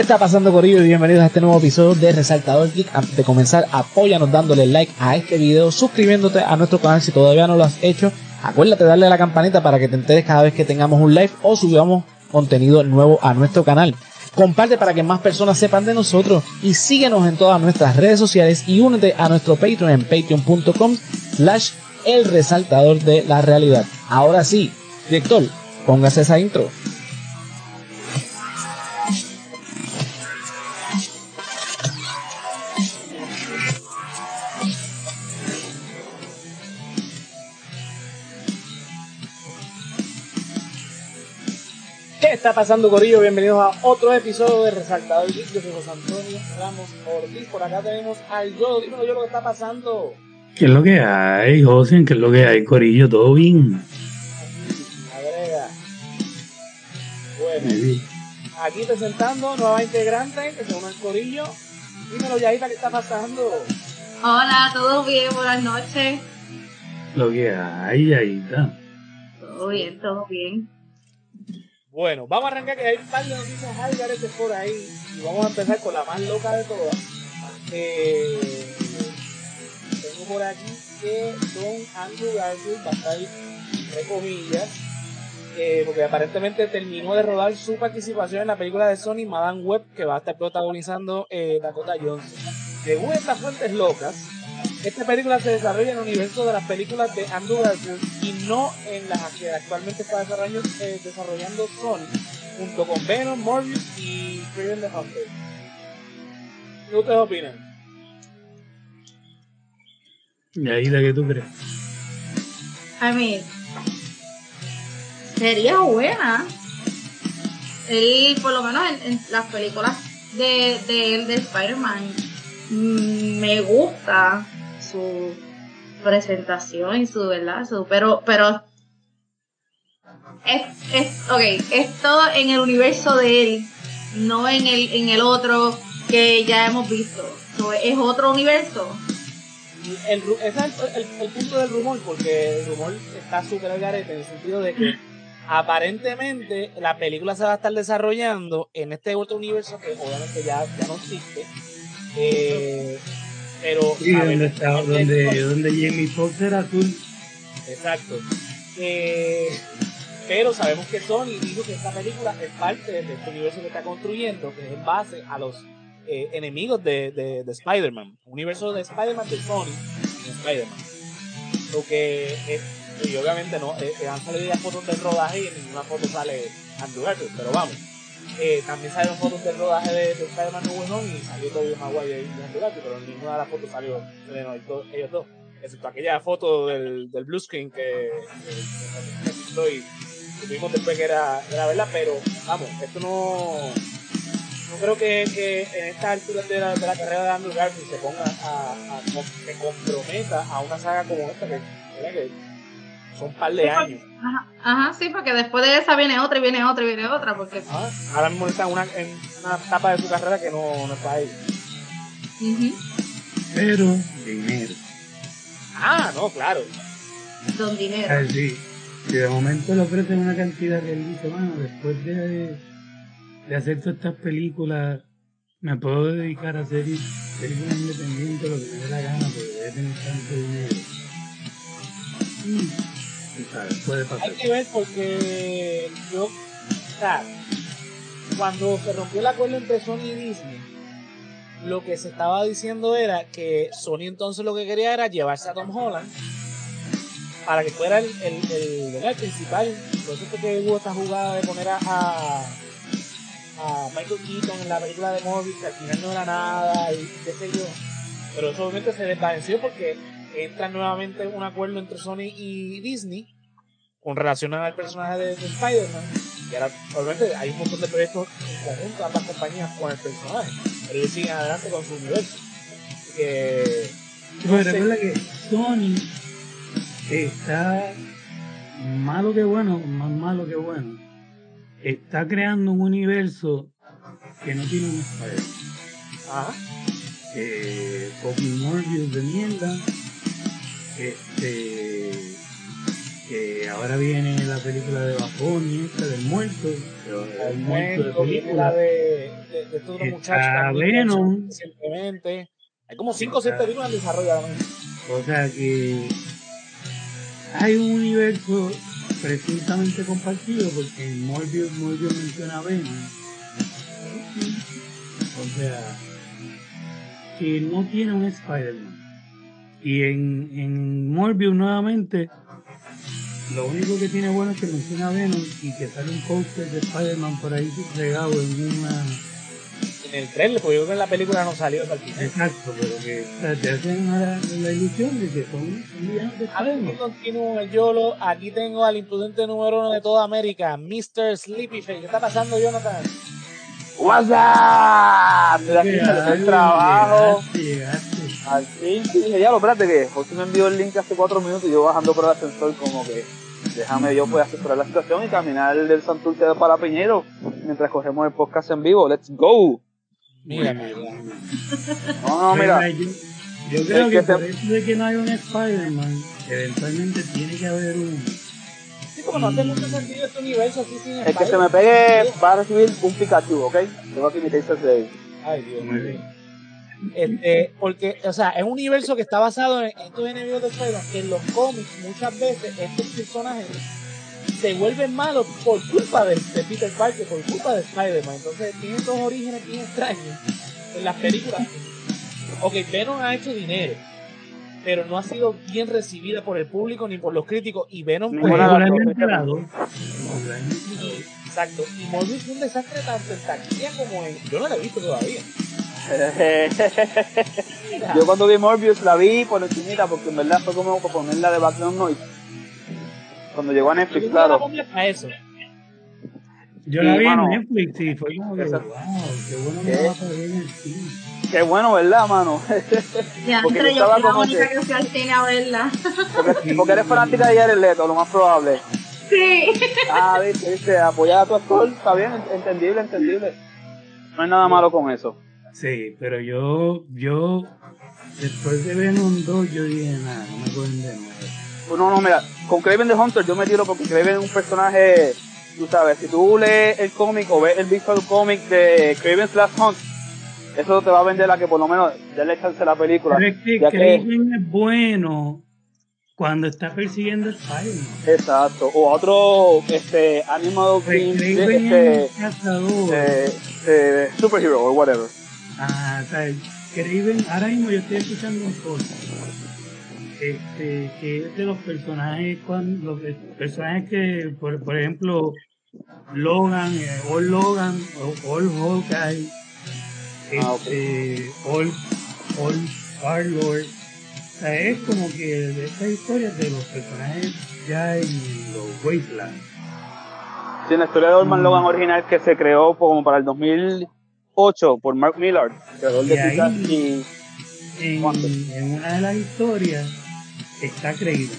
¿Qué está pasando Corillo? Bienvenidos a este nuevo episodio de Resaltador Geek. Antes de comenzar, apóyanos dándole like a este video, suscribiéndote a nuestro canal si todavía no lo has hecho. Acuérdate de darle a la campanita para que te enteres cada vez que tengamos un live o subamos contenido nuevo a nuestro canal. Comparte para que más personas sepan de nosotros y síguenos en todas nuestras redes sociales y únete a nuestro Patreon en patreon.com slash el resaltador de la realidad. Ahora sí, director, póngase esa intro. Está pasando, Corillo? Bienvenidos a otro episodio de Resaltador Geek. Yo soy José Antonio Ramos Ortiz. Por acá tenemos al yo. Dímelo yo lo que está pasando. ¿Qué es lo que hay, José? ¿Qué es lo que hay, Corillo? ¿Todo bien? Agrega. Bueno, aquí presentando nueva integrante que se une al Corillo. Dímelo, Yaita, ¿qué está pasando? Hola, ¿todo bien? Buenas noches. Lo que hay, está. Todo bien, todo bien. Bueno, vamos a arrancar que hay un par de noticias algaretes por ahí. Y vamos a empezar con la más loca de todas. Eh, tengo por aquí que Don Andrew Garfield va a estar, entre comillas, eh, porque aparentemente terminó de rodar su participación en la película de Sony Madame Web, que va a estar protagonizando eh, Dakota Johnson. Según estas fuentes locas, esta película se desarrolla en el universo de las películas de Andrew Garfield y no en las que actualmente está desarrollando, eh, desarrollando Sony, junto con Venom, Morbius y Kraven the Hunter. ¿Qué ustedes opinan? ¿Y ahí la que tú crees? I mean, sería buena. Él, por lo menos en, en las películas de, de, él, de Spider-Man, mm, me gusta su presentación y su verdad, pero, pero es, es, ok, es todo en el universo de él, no en el, en el otro que ya hemos visto. So, es otro universo. El, ese es el punto del rumor, porque el rumor está súper al garete en el sentido de que aparentemente la película se va a estar desarrollando en este otro universo que obviamente ya, ya no existe. Eh, pero Sí, a ver, donde, está, donde, donde Jamie Foxx era azul. Exacto. Eh, pero sabemos que Sony dijo que esta película es parte de este universo que está construyendo, que es en base a los eh, enemigos de, de, de Spider-Man. Universo de Spider-Man de Sony en Spider-Man. Lo que es, y obviamente no, eh, eh, han salido ya fotos del rodaje y en ninguna foto sale Andrew Garfield, pero vamos. Eh, también salieron fotos del rodaje de, de Spider-Man No Way Home y salió Tobey Maguire y Andrew Garfield, pero en ninguna de las fotos salió salió ellos dos- excepto aquella foto del, del blue screen que, que, que y supimos después que era, era verdad, pero vamos, esto no, no creo que, que en esta altura de la, de la carrera de Andrew Garfield se ponga a, a, com- se comprometa a una saga como esta que, que son un par de años. Ajá, ajá, sí, porque después de esa viene otra y viene otra y viene otra, porque ¿ah? Ahora mismo está en una, en una etapa de su carrera que no, no está ahí. ujú, Pero dinero. Ah, no, claro. don dinero. Ah, sí. Si de momento le ofrecen una cantidad que él dice, bueno, después de, de hacer todas estas películas, me puedo dedicar a hacer películas independientes, lo que me dé la gana, porque debe tener tanto dinero. Mm, Hay que ver porque yo, cuando se rompió el acuerdo entre Sony y Disney, lo que se estaba diciendo era que Sony entonces lo que quería era llevarse a Tom Holland para que fuera el, el, el, el principal. Por eso fue que hubo esta jugada de poner a, a Michael Keaton en la película de Morbius, que al final no era nada y qué sé yo. Pero eso obviamente se desvaneció porque entra nuevamente un acuerdo entre Sony y Disney con relación al personaje de, de Spider-Man. Y ahora, obviamente, hay un montón de proyectos en conjunto, ambas compañías con el personaje. Pero ellos siguen adelante con su universo. Que. Pero recuerda que Sony está malo que bueno, más malo que bueno. Está creando un universo que no tiene un Spider. Ajá. Eh, Copy Morbius de mierda. Este. que ahora viene la película de Bafoni, esta del muerto, pero el muerto de la película. de, de, de estos dos Está muchachos recientemente. Hay como 5 o 6 Está- películas en desarrollo ahora mismo. O sea que hay un universo presuntamente compartido porque en Morbius, Morbius menciona a Venom. O sea, que no tiene un Spider-Man. Y en, en Morbius nuevamente, lo único que tiene bueno es que menciona a Venom y que sale un póster de Spider-Man por ahí regado en una... En el trailer, porque yo creo que en la película no salió hasta el final. Exacto, pero que o sea, te hacen la, la ilusión de que son, villanos de A ver, continúo el YOLO. Aquí tengo al imprudente número uno de toda América, Mr. Sleepyface. ¿Qué está pasando, Jonathan? What's up? Estoy aquí el trabajo. Llegaste, llegaste. Al fin, sí, dije, ya lo espérate que José me envió el link hace cuatro minutos y yo bajando por el ascensor como que déjame yo pues asesorar la situación y caminar del Santurce para Piñero mientras cogemos el podcast en vivo. Let's go. Mira, mira. No, no, mira. Yo, yo creo El que, que te- por eso de que no hay un Spider-Man, eventualmente tiene que haber uno. Sí, como no hace mucho sentido este universo así sin El que se me pegue va a recibir un Pikachu, ¿ok? Tengo aquí mi taser de Ay, Dios mío. Este, porque, o sea, es un universo que está basado en estos enemigos de Spider-Man, que en los cómics muchas veces estos personajes se vuelven malos por culpa de, de Peter Parker, por culpa de Spider-Man. Entonces tienen dos orígenes bien extraños en las películas. Ok, Venom ha hecho dinero, pero no ha sido bien recibida por el público ni por los críticos. Y Venom, pues, la dos. exacto. Y Morbius fue un desastre tanto en taquilla como en. Yo no la he visto todavía. Yo cuando vi Morbius la vi por encimita porque en verdad fue como ponerla de background noise. Cuando llegó a yo Netflix, la claro. para eso. Yo la Sí, vi mano. en Netflix y fue como que, wow, qué bueno que ¿Qué? no va a salir en el cine. Qué bueno, ¿verdad, mano? Ya, Porque entre yo yo estaba la como única que- que fui al cine a verla. porque, porque eres fanática de Jared Leto, lo más probable. Sí. Ah, viste, viste, apoyar a tu actor, está bien, entendible, entendible. No hay nada malo con eso. Sí, pero yo, yo, después de Venom 2, yo dije, nada, no me cogen de nuevo. Pues No, no, mira, con Craven the Hunter yo me tiro porque Craven es un personaje, tú sabes, si tú lees el cómic o ves el visual cómic de Craven's Last Hunt, eso te va a vender a que por lo menos darle chance a la película. Pero es que ya que- Craven es bueno cuando está persiguiendo a Spider-Man. Exacto. O otro, este, Animal Craven Team, es este, eh, eh, superhero o whatever. Ah, o sea, Craven, ahora mismo yo estoy escuchando un podcast. Este, que es de los personajes, cuando, los personajes que, por, por ejemplo, Logan, eh, All Logan, All Hawkeye, Ah, ok. este, All, All Star-Lord. O sea, es como que de estas historias de los personajes ya en los Wastelands. Sí, la historia de Orman Mm. Logan original que se creó como para el 2008 por Mark Millard, creador de ahí- y en, una de las historias está Craven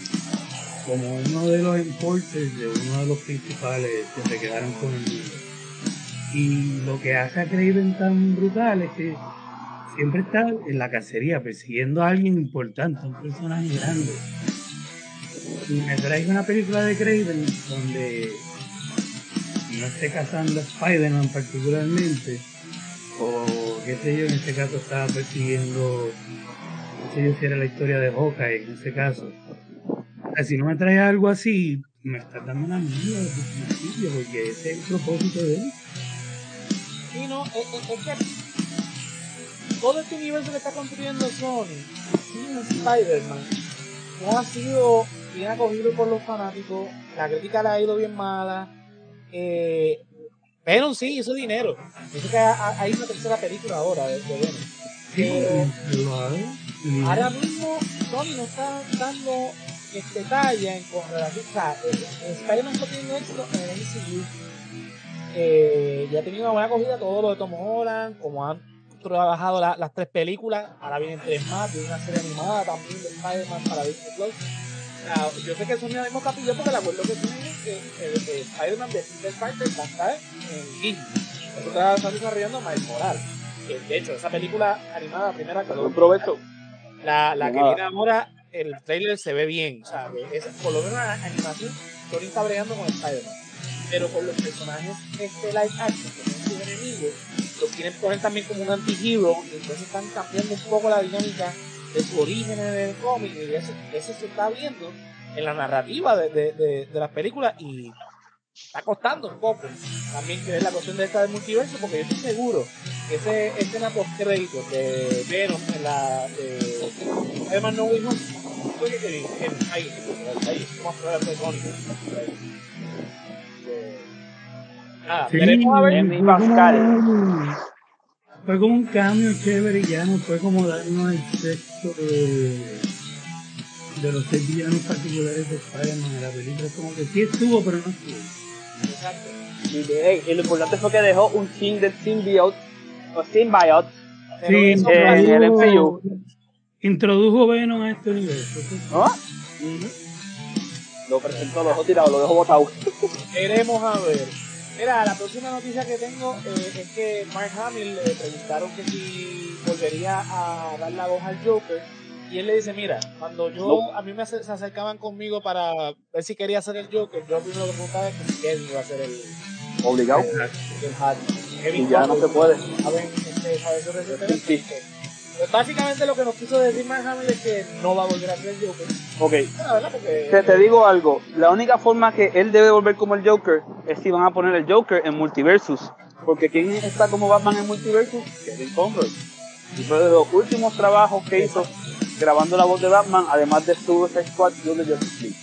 como uno de los enforcers de uno de los principales que se quedaron con el mundo. Y lo que hace a Craven tan brutal es que siempre está en la cacería persiguiendo a alguien importante, un personaje grande. Y me trae una película de Craven donde no esté cazando a Spider-Man particularmente, o qué sé yo, en este caso estaba persiguiendo, no sé yo si era la historia de Hawkeye en ese caso. Si no me trae algo así, me está dando una mierda porque ese es el propósito de él. Sí, no, es, es- es que todo este universo que está construyendo Sony Spider-Man no ha sido bien acogido por los fanáticos, la crítica le ha ido bien mala, eh, Venom sí hizo dinero, dice que ha- ha- hay una tercera película ahora de, Venom. Pero ahora mismo Sony no está dando este talla en con relación, o sea, eh, eh, Spider-Man está teniendo éxito en el MCU. Eh, ya ha tenido una buena acogida todo lo de Tom Holland, como han trabajado la- las tres películas, ahora vienen tres más, viene una serie animada también de Spider-Man para Disney Plus. Sea, yo sé que Sony ahora mismo capilló porque el acuerdo que tienen es que el, el Spider-Man de Peter Parker va a estar en Disney. Eso está, está desarrollando Miles Morales. Que de hecho, esa película animada primera que lo provecho. la, la que viene ahora el trailer se ve bien. O sea, es, por lo menos la animación, Sony está bregando con Spider-Man. Pero con los personajes este live action, que son sus enemigos, los quieren poner también como un anti-hero, y entonces están cambiando un poco la dinámica de su origen en el cómic, y eso, eso se está viendo en la narrativa de, de, de, de las películas, y está costando un poco también que es la cuestión de esta del multiverso porque yo estoy seguro que ese escena post crédito de Venom en la de además no Way Home fue que ahí ahí vamos a hablar de Sonic nada veremos a ver Pascal. Fue como un cambio chévere y ya no fue como darnos el sexto de, de los seis villanos particulares de Spider-Man en la película. Como que sí estuvo, pero no estuvo. Exacto. Y, de- y lo importante fue que dejó un chin del symbiote, o symbiote, Sí, eso eh, el MCU. introdujo Venom a este universo. ¿no? Lo presentó, lo dejó tirado, lo dejó botado. Veremos a ver. Mira, la próxima noticia que tengo eh, es que Mark Hamill le preguntaron que si volvería a dar la voz al Joker. Y él le dice, mira, cuando yo, No. a mí me se acercaban conmigo para ver si quería hacer el Joker, yo primero que preguntaba es que si Kevin iba a ser el, Obligado. el. Kevin Y ya no se puede. saben, este, sí. Pues básicamente lo que nos quiso decir Mark Hamill es que no va a volver a ser el Joker. Ok, La verdad, porque... te, te digo algo. La única forma que él debe volver como el Joker es si van a poner el Joker en Multiversus. Porque ¿quién está como Batman en Multiversus? Kevin Conroy. Y fue de los últimos trabajos que hizo grabando la voz de Batman, además de Suicide Squad y de Justice League.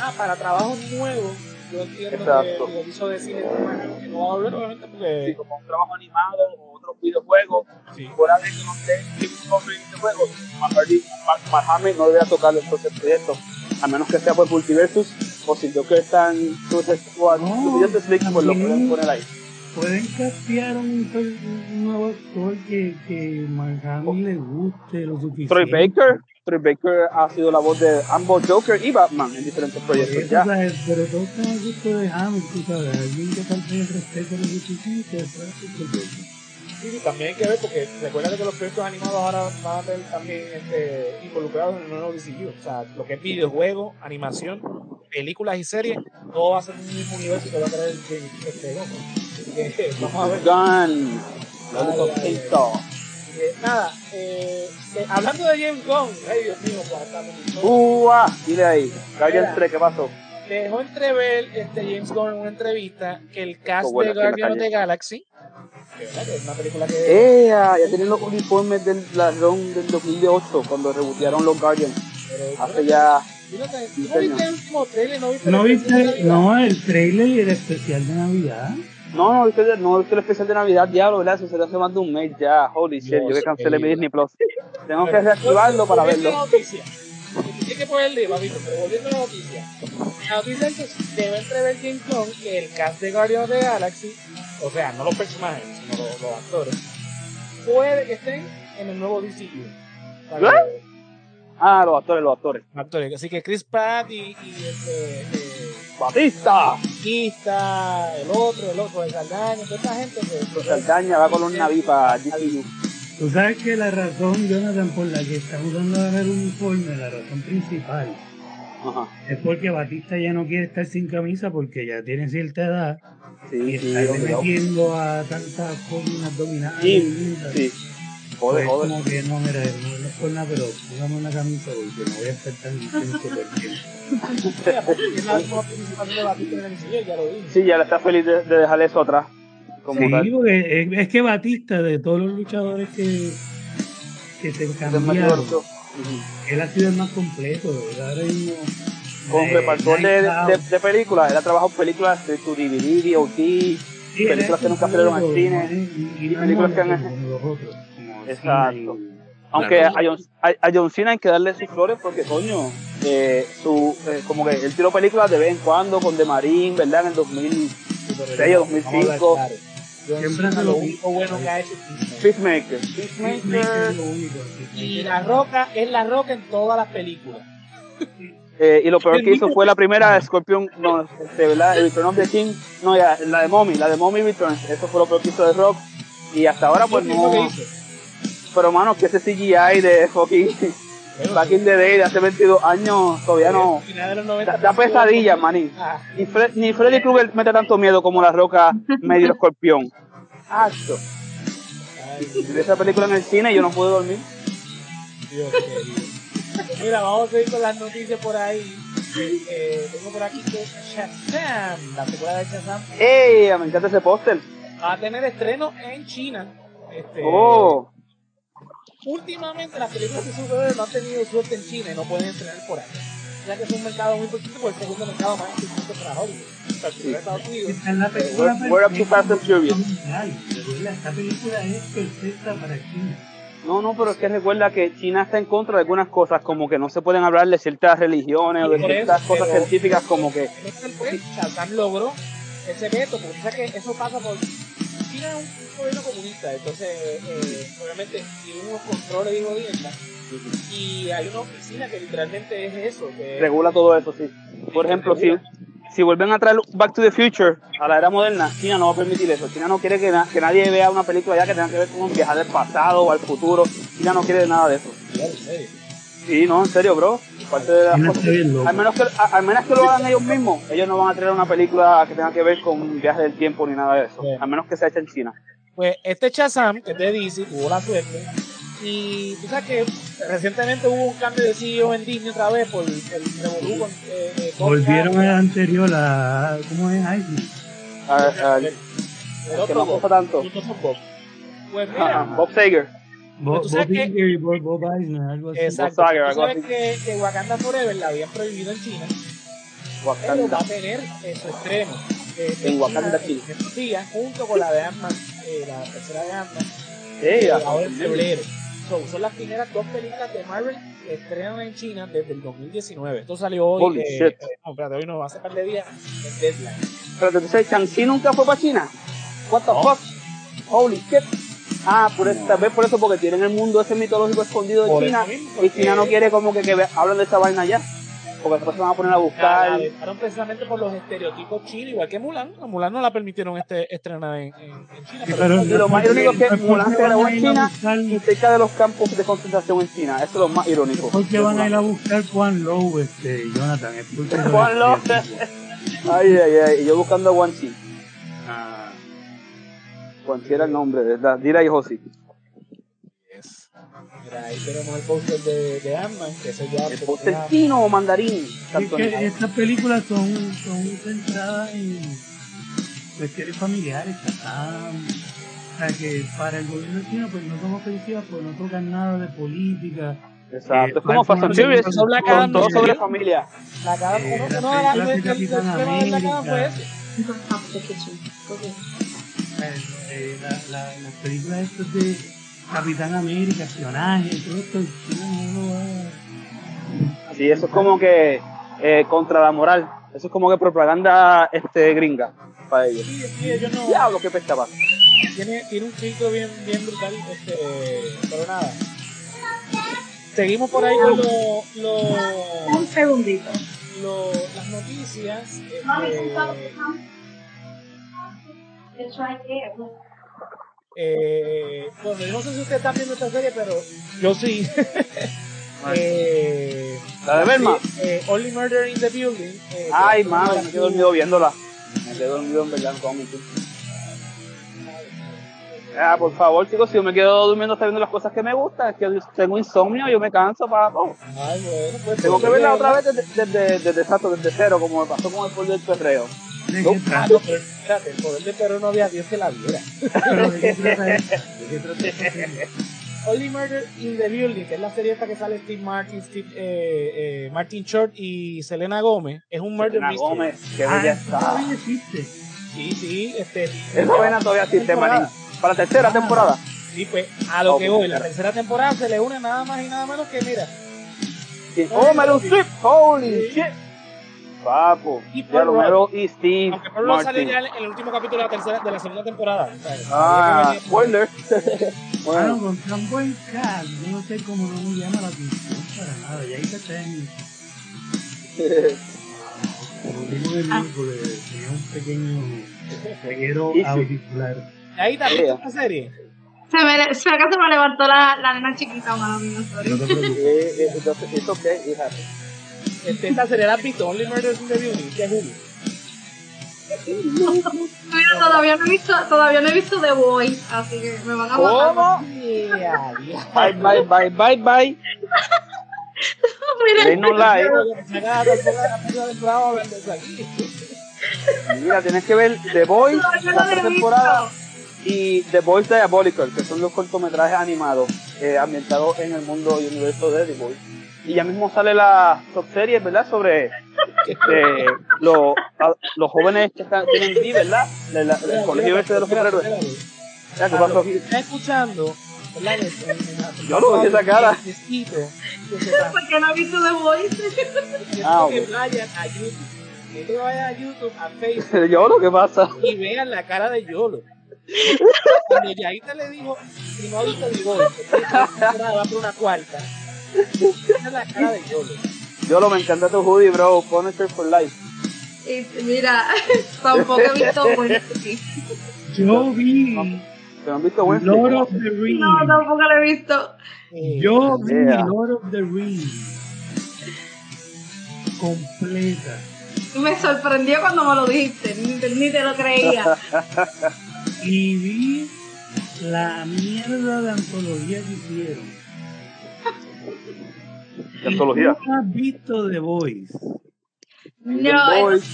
Ah, para trabajos nuevos, yo entiendo Exacto. que lo quiso decir que no va a volver, obviamente, Sí, porque como un trabajo animado o otros videojuegos, sí. fuera de que no esté Conroy en Mark Hamill no debería tocarlo entonces el proyecto, a menos que sea por Multiversus o si el Joker está en Suicide Squad No, y Justice League, pues lo pueden poner ahí. Pueden castear un, un nuevo actor que, que Mark Hamill le guste lo suficiente. Troy Baker, Troy Baker ha sido la voz de ambos Joker y Batman en diferentes Por proyectos eso, ya. ¿sabes? Pero todo está gusto de Hamill, tú sabes. Alguien que tal vez respete lo suficiente. El también hay que ver, porque recuerda que los proyectos animados ahora van a ser también este, involucrados en el nuevo DCU. O sea, lo que es videojuegos, animación, películas y series, todo va a ser un mismo universo que va a traer este. Así que vamos a ver. Gun, Ay. Eh, nada, eh, hablando de James Gunn, ay Dios mío, estar ¡Uah! Dile ahí, Guardian. 3, ¿qué pasó? dejó entrever este James Gunn en una entrevista que el cast de aquí en la Guardian of the Galaxy, es una película que ¡Ea! Ya tienen los uniformes del ladrón del 2008 cuando rebotearon los Guardians. Hace ya. ¿Tú no, viste el último trailer? ¿No viste, ¿No el especial de viste? Navidad? No, el trailer y el especial de Navidad. No, no viste, no viste el especial de Navidad, diablo, ¿verdad? Eso se hace más de un mes ya. Holy shit, yo que cancelé mi. Disney Plus. Tengo que reactivarlo para verlo. Que ponerle, papito, pero volviendo a la noticia. La noticia es que debe entrever James Gunn que el cast de Guardians of the Galaxy, o sea, no los personajes, sino los, los actores, puede que estén en el nuevo DCU. Que- Ah, los actores, los actores. actores. Así que Chris Pratt y, y este, eh, ¡Batista! Batista, el otro, el otro, el Saldaña, toda esta gente que... Saldaña va con un naví para GCU. Tú sabes que la razón, Jonathan, por la que están usando ahora el uniforme, la razón principal, Ajá. es porque Batista ya no quiere estar sin camisa porque ya tiene cierta edad y Sí, sí, está obligado. metiendo a tantas columnas abdominales. Sí, sí. Joder, Pues joder. como que no, mira, no, no es por nada, pero póngame una camisa porque no voy a estar tan todo el tiempo. Es la misma participación de Batista en el MCU, ya lo dije. Sí, ya le está feliz de, de dejar eso atrás. Como Sí, tal. porque es, es que Batista, de todos los luchadores que, que se cambiaron, él ha sido el más completo. ¿verdad? Ahora mismo, Con eh, repartidor de, de, de películas, él ha trabajado en películas de tu DVD, OT, Sí, él películas que nunca salieron al cine, y, películas que han- los otros, Exacto. Aunque Claro. a John, a, a John Cena hay que darle sus flores porque, coño, eh, su, eh, como que él tiró películas de vez en cuando con The Marine, ¿verdad? En el 2000, Sí, pero Seis, ya, 2005. Siempre lo único bueno que ha hecho Peacemaker. Peacemaker. Y. La Roca es La Roca en todas las películas. Eh, y lo peor que hizo fue la primera Scorpion, no, este, ¿verdad? El Return of the King, no, ya, la de Mommy, la de Mommy Returns, eso fue lo peor que hizo de Rock. Y hasta ahora, pues ¿Qué fue lo no. Pero, mano, que ese CGI de fucking Back in the day, de hace 22 años, todavía no. final de los 90 Da, da pesadilla, manín. Ah, Ni, Fre- ni Freddy Krueger mete tanto miedo como la roca medio escorpión. Acto. esa película en el cine y yo no pude dormir. Dios querido. Mira, vamos a ir con las noticias por ahí. Eh, eh, tengo por aquí que Shazam, la secuela de Shazam, ¡Ey! Me encanta ese póster. va a tener estreno en China. Este, ¡Oh! Últimamente las películas de superhéroes no han tenido suerte en China y no pueden estrenar por ahí. Ya que es un mercado muy importante porque es el segundo mercado más importante para Hollywood. O sea, el primero es Estados Unidos. Esta es la película and Furious. mundial. Recuerda, Esta película es perfecta para China. No, no, pero es que recuerda que China está en contra de algunas cosas, como que no se pueden hablar de ciertas religiones o de Sí, ciertas eso, cosas pero- científicas, como que. Entonces, pues, Shazam logró ese veto, porque que eso pasa por... China es un, un gobierno comunista, entonces, eh, obviamente, tiene unos controles de gobierno y hay una oficina que literalmente es eso, que regula todo eso, sí. Por ejemplo, si, si vuelven a traer Back to the Future a la era moderna, China no va a permitir eso. China no quiere que, na- que nadie vea una película ya que tenga que ver con viajar del pasado o al futuro. China no quiere nada de eso. en serio. Sí, no, en serio, bro. Parte de las cosas- bien al, menos que, a- al menos que lo hagan ellos mismos, ellos no van a traer una película que tenga que ver con un viaje del tiempo ni nada de eso. Sí. A menos que sea hecha en China. Pues este Shazam, que es de DC, tuvo la suerte. Y tú sabes que recientemente hubo un cambio de CEO en Disney otra vez por el revolú con, eh, eh, con Volvieron al anterior, a. ¿Cómo es? Ay, A- a- El el otro que no tanto. Bob. Pues mira, Bob Sager. Bob, tú sabes Bob que- Iger y Bob, Bob Eisner, algo así. exacto. Tú sabes que, que Wakanda Forever la habían prohibido en China, pero va Wakanda. a tener su estreno eh, En Wakanda, China, en días, junto con la de Ant-Man, eh, la tercera de Ant-Man, ajá. ahora en febrero. So, son las primeras dos películas de Marvel que estrenan en China desde el 2019. Esto salió hoy. Holy eh, shit. eh, no, espérate, hoy no, hace par de días en Deadline. Pero entonces Shang-Chi nunca fue para China. What the No. fuck? Holy shit. Ah, por eso, tal vez por eso, porque tienen el mundo ese mitológico escondido de Por China. mismo, Y porque- China no quiere como que, que hablen de esa vaina allá. Porque después se van a poner a buscar. la precisamente por los estereotipos chinos, igual que Mulan. A Mulan no la permitieron este, estrenar en, en, en China. Sí, pero, pero- Y lo más irónico es que ¿por qué Mulan se van grabó a en ir a China buscar- y cerca de los campos de concentración en China. Eso es lo más irónico. ¿Por qué van a ir a buscar Juan Lowe, este, Jonathan? Juan Lowe. Ay, ay, ay. Y yo buscando a Wan Chi. Ah, Wan Chi era el nombre, ¿verdad? Dira y Josi. Yes. Mira, ahí tenemos el póster de, de Ant-Man, que eso ya... El póster chino o mandarín. es que estas películas son, son centradas en cuestiones familiares, Shazam. O sea que para el gobierno chino pues no son ofensivas, pues no tocan nada de política. Exacto. Eh, es como Fast and Furious. Todo no sobre familia. La cara, Eh, uno, la uno de la- película de el- Eh, la, la, las películas estas de Capitán América, espionaje, todo esto. Sí, eso es como que eh, contra la moral. Eso es como que propaganda este gringa para ellos. Sí, sí, ellos no... Diablo, qué pesta va. tiene, tiene un filtro bien, bien brutal, este, pero nada. Seguimos por ahí con lo, lo, Un segundito. lo- las noticias. Este. It's right there. eh, bueno, yo no sé si ustedes están viendo esta serie, pero yo sí. eh, ¿La de Belma? eh, Only Murder in the Building. eh, Ay, madre, me quedé dormido viéndola. Me quedé dormido en verdad, mentir. Ah, por favor, chicos, si yo me quedo durmiendo está viendo las cosas que me gustan, es que yo tengo insomnio, yo me canso para todo. Ay, bueno, pues, Tengo que verla otra vez desde, desde, desde, cero, como me pasó con el poder del perreo. ¿De No. Ah, no, pero espérate, el poder de perro no había Dios que la viera. Pero ¿De qué trata esto? ¿De qué trata esta serie? Only Murder in the Building, que es la serie esta que sale Steve Martin, Steve, eh, eh, Martin Short y Selena Gómez, es un murder Selena mystery. Gómez, qué Ah, bella eso está. todavía existe. Sí, sí, este. Esa vaina todavía existe, manín. Para la tercera Ah. temporada. Sí, pues a lo que Ok. voy, la tercera temporada se le une nada más y nada menos que, mira, Sí. Oh, Meryl Streep, holy Sí. shit. Papo, Y ya Paul lo Rudd. Meryl y Steve aunque Pablo salió Martin. ya en el último capítulo de la tercera, de la segunda temporada. Ah, spoiler. Bueno, bueno, con tan buen cast, yo no sé cómo no me llama la atención para nada. Y ahí está. Como tenía un pequeño auricular. Ahí está, ¿viste Yeah. esta serie? Se me, se me levantó la, la nena chiquita, sorry. No te preocupes. Eh, eh, it's okay, it sería la visto Only Murders in the Building de Hulu. Mira, todavía no he visto, todavía no he visto The Voice, así que me van a matar. ¿Cómo? Yeah, yeah. Bye, bye, bye, bye, bye. Mira, no. Mira, tienes que ver The Boys, todavía la no temporada, y The Boys Diabolical, que son los cortometrajes animados eh, ambientados en el mundo y universo de The Boys. Y ya mismo sale la subserie, ¿verdad? Sobre eh, los, a- los jóvenes que están, tienen D, ¿verdad? De la- del colegio este de los superhéroes. ¿qué pasó están escuchando, en- Yo lo vi esa cara. Porque no he visto The Voice. Ah, que vayan a YouTube. Que vayan a YouTube, a Facebook Yo lo que pasa. y vean la cara de Yolo. Cuando Yaita le dijo, si no ha visto The Voice, va por una cuarta. Es la cara de Yolo. Yo lo me encanta tu hoodie, bro. Punisher for life. Y mira, tampoco he visto Wednesday. Yo vi ¿Te han visto Wednesday? Lord of the Rings. No, tampoco lo he visto. Yo vi Yeah. Lord of the Rings completa. Me sorprendió cuando me lo dijiste, ni, te- ni te lo creía. Y vi la mierda de antología que hicieron. ¿Qué antología? ¿Tú has visto The Voice? No, es-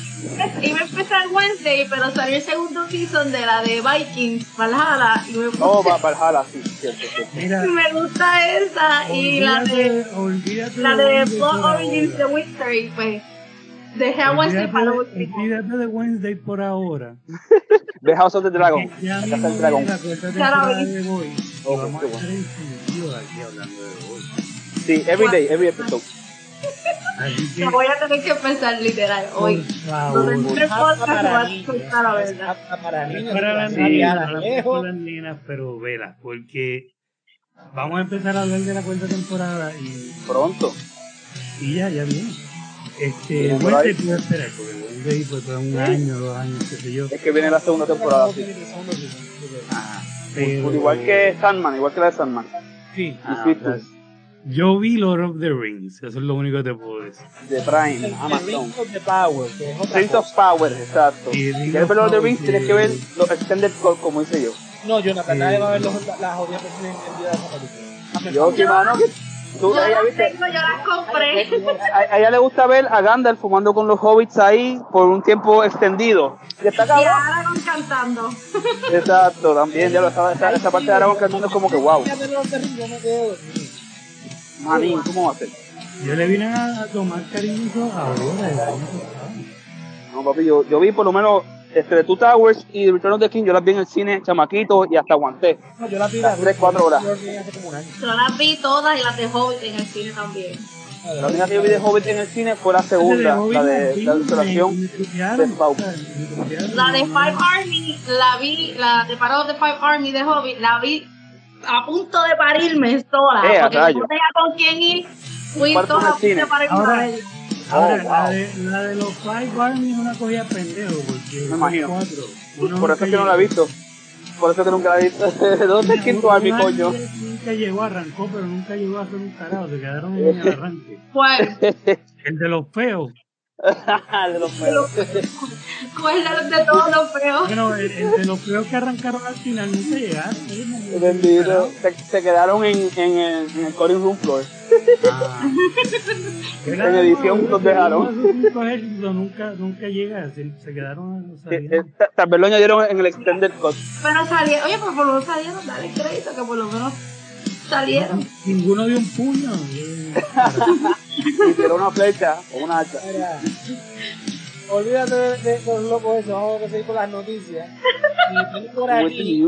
iba a empezar Wednesday, pero salió el segundo season de la de Vikings, Valhalla, y me, Oh, va Valhalla, sí, cierto, cierto. Mira, me gusta esa, y la de, la de Blood Origins de. Winter, y pues dejé a Wednesday para lo último. Olvídate de Wednesday por ahora. The House of the Dragon. mismo Casa del Dragón. The Voice. Oh, Y vamos a en sentido aquí hablando de. Sí, every day, every episode. Así que, Me voy a tener que empezar literal hoy. favor. Donde es el podcast apta me va para a niños, pero vela, porque vamos a empezar a hablar de la cuarta temporada y, Pronto. y ya, ya viene. Este, ahí. Wednesday puede esperar, porque Wednesday fue por un año, dos años, qué sé yo. Es que viene la segunda temporada, sí. Ah, Por- pero- igual que Sandman, igual que la de Sandman. Sí. Ah, yo vi Lord of the Rings, eso es lo único que te puedo decir. De Prime, El Amazon. Rings of the Power, que es otra Rings cosa. of Power, exacto. Si quieres ver Lord of the Rings, tienes que ver los Extended Core, como hice yo. No, Jonathan, nadie va a ver los- la- las jodidas versiones entendidas de esa película. Hazme Yo, sí, mano, que tú, Yo ella, las viste, tengo, yo las compré. a, a ella le gusta ver a Gandalf fumando con los hobbits ahí por un tiempo extendido. Y está Y cabrón. Aragorn cantando. Exacto, también, ya lo estaba, esa, esa parte de Aragorn cantando es como que wow. Manín, ¿cómo va a ser? Yo le vine a, tomar cariño ahora, el año pasado. No, papi, yo, yo vi por lo menos este, The Two Towers y Return of the King, yo las vi en el cine, chamaquito, y hasta aguanté. No, yo la vi Las tres, cuatro horas. Yo las vi todas y las de Hobbit en el cine también. La única que yo vi de Hobbit en el cine fue la segunda, la de la desolación de Smaug. La de Five Army, la vi, la de Parado de Five Army de Hobbit, la vi a punto de parirme sola. Eh, a porque rayo. no tenía con quién ir. Fui sola a punto de parirme Ahora-. Ahora, Oh, la, wow. de, la de los Five Army es una cogida pendejo, porque Me imagino. cuatro. Uno Por eso es que no la he visto. Por eso es que nunca la he visto. ¿Dónde está el quinto army, coño? Nunca llegó, arrancó, pero nunca llegó a hacer un carajo, se quedaron en el arranque. ¿Cuál? El de los feos. de los pelos. ¿Cuál de, de todos los feos? Bueno, de los feos que arrancaron al final nunca llegaron. Bendito. Se, se quedaron en, en, el, en el Corin Room Floor. Ah. En edición los dejaron. Nunca, nunca llega, se, se quedaron. Eh, eh, ta- Tal vez lo añadieron en el Extended Cut. Pero salieron, oye, pero por lo menos salieron, dale crédito que por lo menos salieron. Ninguno dio un puño. Hicieron una flecha o una hacha. Mira, olvídate de, de los locos esos, vamos a seguir con las noticias. Y tengo por aquí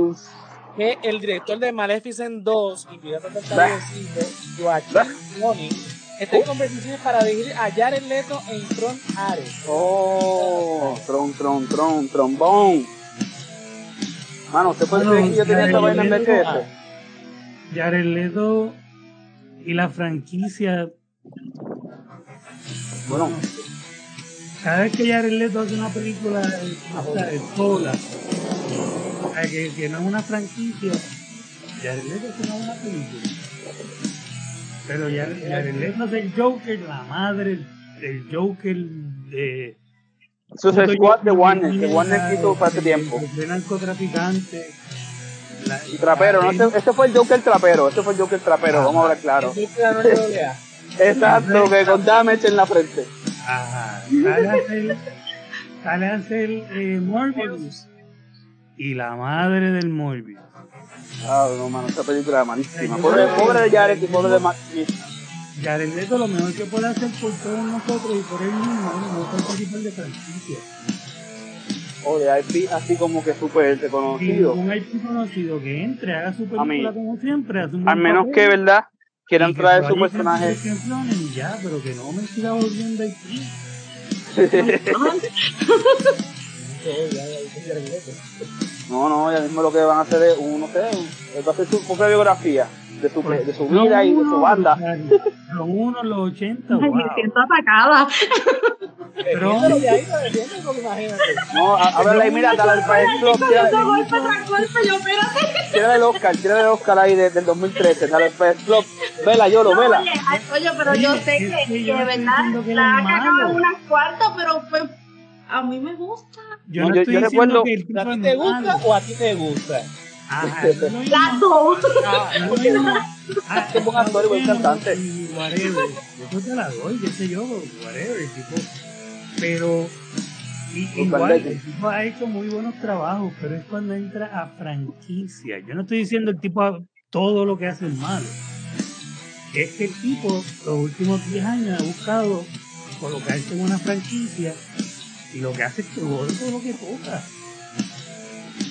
que el director de Maleficent 2 y Piratas del. Caribe 5, Joaquin Bah. Phoenix, está en conversaciones para dirigir a Jared Leto en Tron Ares. Oh, tron, tron, tron, trombón. Mano, ¿usted puede creer que yo tenía esa vaina en Leto- VHS? Jared Leto y la franquicia. Bueno, Cada vez que Jared Leto hace una película o sea, es sola, o sea, que, que no es una franquicia, Jared Leto es una buena película. Pero Jared, Jared Leto es el Joker, la madre del Joker de... Suicide Squad de Warner, que Warner quiso para tiempo. De narcotraficante. la- Y trapero, no, este, este fue el Joker trapero, este fue el Joker trapero, vamos a hablar claro. Exacto, que con damage en la frente. Ajá, sale a hacer, sale a hacer eh, Morbius y la madre del Morbius. Ah, no, mano, esta película es malísima. Pobre, pobre de Jared y pobre de Smith. Jared Leto lo mejor que puede hacer por todos nosotros y por él mismo no es participar de franquicia. O de IP así como que súper reconocido. un IP conocido que entre, haga su película como siempre, Al menos papel, que, ¿verdad? Que traer su personaje. ya, pero que no me siga volviendo IP. No, no, ya mismo lo que van a hacer es, un, no sé, va a hacer su propia biografía de su, de su vida y de su banda. Los unos, los 80, Ay, wow. me siento atacada. Defiéndelo de ahí, porque imagínate. No, a- háblale ahí, mira, dale al Con tírale, golpe tras golpe, yo espérate. tírale el Oscar, tírale el Oscar ahí de- del 2013, dale al país club, vela, yo lo No, vela. Oye, pero yo sé que, que que yo no estoy verdad que la ha cagado unas cuartas, pero pues, a mí me gusta. Yo No, no, yo- estoy yo diciendo recuerdo- que el ¿A ti te gusta o a ti te gusta? Eso es. Ah, buen actor y buen cantante. y Whatever. Eso te la doy, qué sé yo, whatever, el tipo. Pero y- igual, el tipo ha hecho muy buenos trabajos, pero es cuando entra a franquicia. Yo no estoy diciendo el tipo a- todo lo que hace es malo. Es que el tipo los últimos 10 años ha buscado colocarse en una franquicia y lo que hace es que todo lo que toca.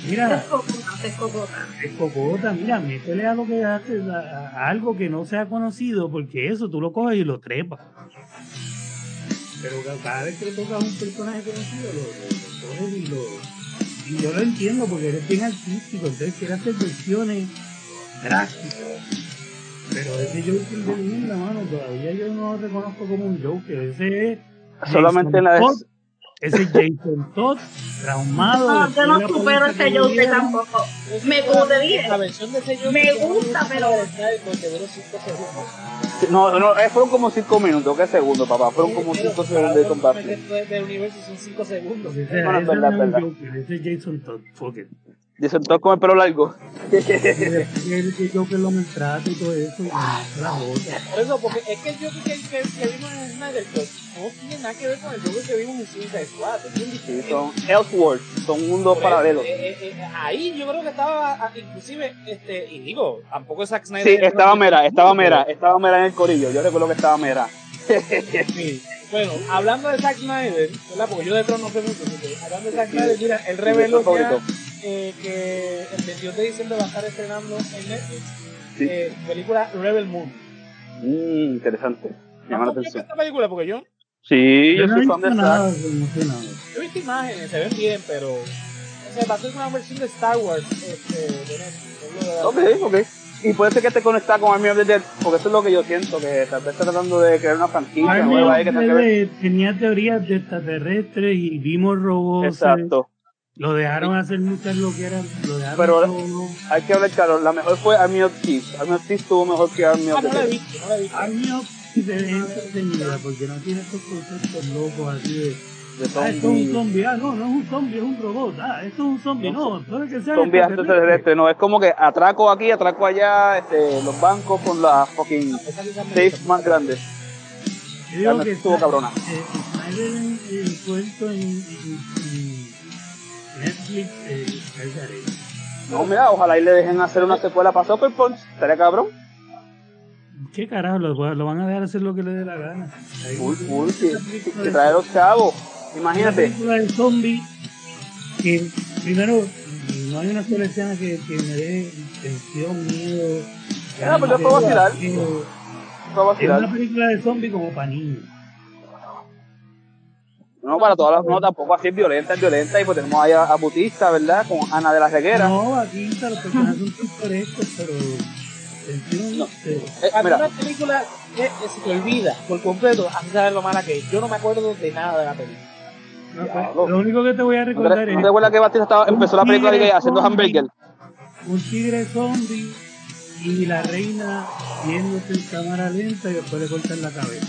Mira, Es cocota, es cocota. es cocota, mira, métele a lo que a, a algo que no sea conocido, porque eso tú lo coges y lo trepas. Pero ca- cada vez que le tocas a un personaje conocido, lo, lo- lo coges y lo. Y yo lo entiendo, porque eres bien artístico, entonces quiere hacer versiones drásticas. Pero ese Joker de mierda, mano, todavía yo no lo reconozco como un Joker. Ese es. Solamente en la. Todd, Ese es Jason Todd, traumado. No, yo no supero ese Joker tampoco. Me como te dije. La versión de ese Joker Me gusta, gusta pero- de Snyder porque duró 5 segundos. No, no, eh, fueron como 5 minutos, ¿qué segundos, papá? Fueron como Pero 5 para segundos de combate. de- universo son 5 segundos. Ese, Bueno, es verdad, es verdad. Ese es Jason Todd, fuck it. Dicen todos con el pelo largo. Y después el que lo maltrata y todo eso. Por eso, porque es que el Joker que, que, que vimos en Snyder Cut no tiene nada que ver con el Joker que vimos en Suicide Squad. Es bien Sí, son Elseworlds, son mundos paralelos. eh, eh, eh, ahí yo creo que estaba, ah, inclusive, este, y digo, tampoco es Zack Snyder. Sí, es estaba el- Mera, estaba Mera, estaba Mera en el corillo. Yo recuerdo que estaba Mera. Sí. Bueno, hablando de Zack Snyder, ¿verdad? Porque yo de no sé mucho, porque hablando de Zack Snyder, mira, él reveló. Eh, que el 22 de diciembre va a estar estrenando en Netflix Sí. eh, película Rebel Moon. Mm, interesante. Llama la ¿Cuánto tiempo atención. esta película? Porque yo, Sí, yo no he soy fan de nada, Zack. no sé nada. yo he visto imágenes, se ven bien, pero... O sea, va a ser una versión de Star Wars este, de Netflix. es lo de- Ok, ok. Y puede ser que esté conectado con Army of the Dead, porque eso es lo que yo siento, que tal vez está tratando de crear una franquicia nueva ahí que the tenga que ver. Dead tenía teorías de extraterrestres y vimos robots. Exacto. Lo dejaron hacer muchas lo que eran. Lo dejaron Pero- solo. Hay que hablar claro, la mejor fue Army of Thieves. Army of Thieves estuvo mejor que Army Ah, of no la no la. Army of Thieves es entretenida porque no tiene estos conceptos locos así de. De Ah, esto es un zombie. Ah, no, no es un zombie, es un robot. Ah, esto es un zombie. No, puede que sea. zombie extraterrestre. No, es como que atraco aquí, atraco allá, este, los bancos con las fucking safes más grandes. Yo digo que estuvo cabrona. eh, Snyder en- envuelto en, en- en Netflix eh. No, mira, ojalá y le dejen hacer una secuela para Super Punch. Estaría cabrón. ¿Qué carajo? Lo, lo van a dejar hacer lo que le dé la gana. Ahí- Full, full, que, trae los chavos. Una Imagínate. película de zombie que primero no hay una sola escena que, que me dé tensión, miedo. Ah, pero fue de- vacilar. Es una película de zombie como para niños. No, para todas las no, tampoco así es violenta, es violenta. Y pues tenemos ahí a, a Butista, ¿verdad? Con Ana de la Reguera. No, aquí está, los personajes son pintorescos, pero No. Eh, A mí mira, una película que, que se te olvida por completo, así sabes lo mala que es. Yo no me acuerdo de nada de la película. No, pues, lo único que te voy a ¿no te, recordar ¿no es te acuerdas que Batista estaba, empezó la película de que haciendo hamburger? un tigre zombie y la reina viéndose en cámara lenta y después le cortan la cabeza.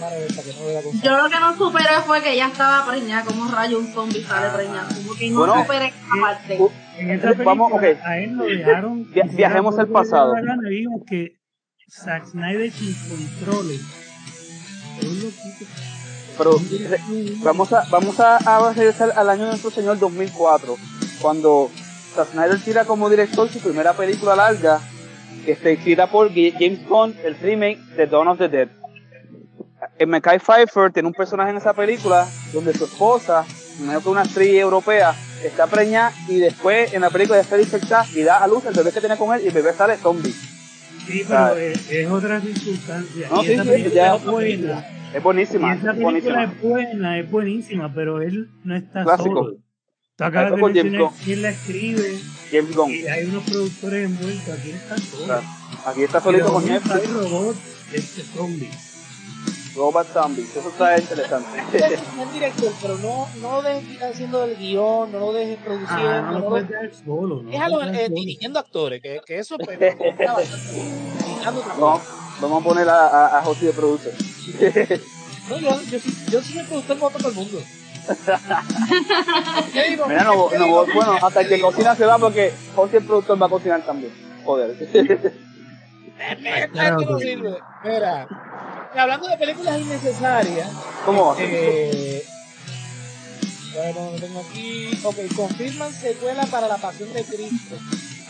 Cámara esta que no vea con- Yo lo que no superé fue que ella estaba preñada, como rayo un zombie sale preñado. Como que no Bueno, superé esa parte. Uh, En esa película, Vamos, ok. a él lo dejaron. Via- viajemos al le pasado. vimos que Zack Snyder sin controles. Pero vamos a vamos a, a regresar al año de nuestro señor 2004, cuando Zack Snyder tira como director su primera película larga, que está escrita por James Gunn, el remake de Dawn of the Dead. El Mackay Pfeiffer tiene un personaje en esa película donde su esposa, me imagino que una actriz europea, está preñada y después en la película ya está infectada y da a luz el bebé que tiene con él y el bebé sale zombie. Sí, Ah. pero es, es otra circunstancia. No, y sí, esa sí, ya- es buena. Es buenísima, Y esa es película buenísima. es buena, es buenísima, pero él no está Clásico. solo. Tú acabas de mencionar quién la escribe James Gunn. y hay unos productores envueltos. Aquí está solo. Claro. Aquí está solito con hay Netflix, robots este zombie. Robot Zombies, eso está interesante. Es buen director, pero no, no lo dejes haciendo el guion, no lo dejes produciendo, Ah, no no lo dejar solo. No déjalo eh, dirigiendo actores, que, que eso pues, No, vamos a poner a, a, a José de producer. No, yo, yo, sí, yo sí me productor voto todo el mundo. Mira, no, ¿Qué no, bueno, hasta que cocina se va porque José el productor va a cocinar también. Joder. Mira, hablando de películas innecesarias, ¿Cómo va? eh, a ver, ¿dónde tengo aquí? Ok, confirman secuela para la Pasión de Cristo.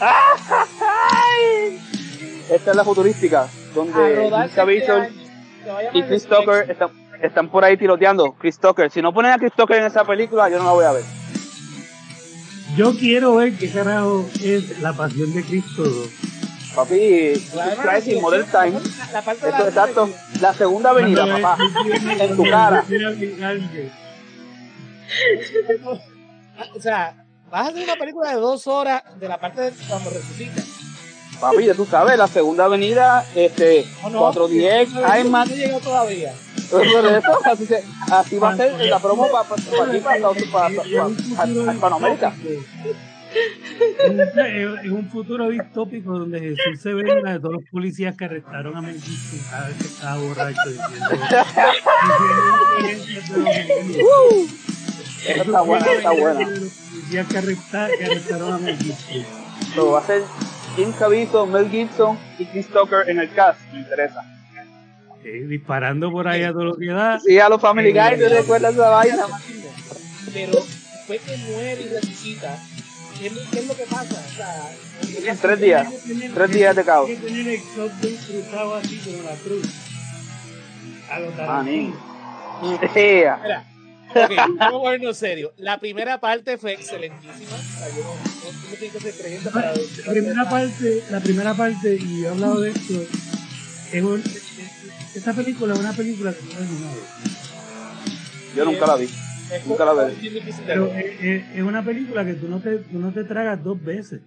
Esta es la futurística, donde Caviezel este y Chris. Tucker están, están por ahí tiroteando. Chris Tucker. Si no ponen a Chris Tucker en esa película, yo no la voy a ver. Yo quiero ver qué carajo es la pasión de Cristo 2. Papi, Christ in Modern la- parte de Esto, la exacto. La segunda avenida, papá. es- En tu cara. O sea, vas a hacer una película de dos horas de la parte de cuando resucita. Papi, ya tú sabes, la segunda avenida, este, No, no, 410, no, no, IMAX, No llegó todavía. Eso, así, se- así va a ser la promo para pa, pa, para, Es un- futuro distópico donde Jesús se venga de todos los policías que arrestaron a Melquisio cada vez que estaba borracho diciendo. Está buena, está buena. Los policías que arrestaron, a Melquisio. So, va a ser Jim Caviezel, Mel Gibson y Chris Tucker en el cast, me interesa. Eh, disparando por ahí a todo lo que da. Sí, a los Family Guy, ¿te recuerdas esa vaina? Pero después que muere y resucita, ¿qué, es lo- qué es lo que pasa? O sea, En tres días, tres días de caos. Hay que tener el shotgun cruzado así como la cruz. A lo. Yeah. Mira, ok, vamos a ponernos serio. La primera parte fue excelentísima. La primera parte, la primera parte, y he hablado de esto, es un, esta película es una película que no es. Yo nunca la vi. Es nunca la veré. Pero es, es- una película que tú no te, tú no te tragas dos veces.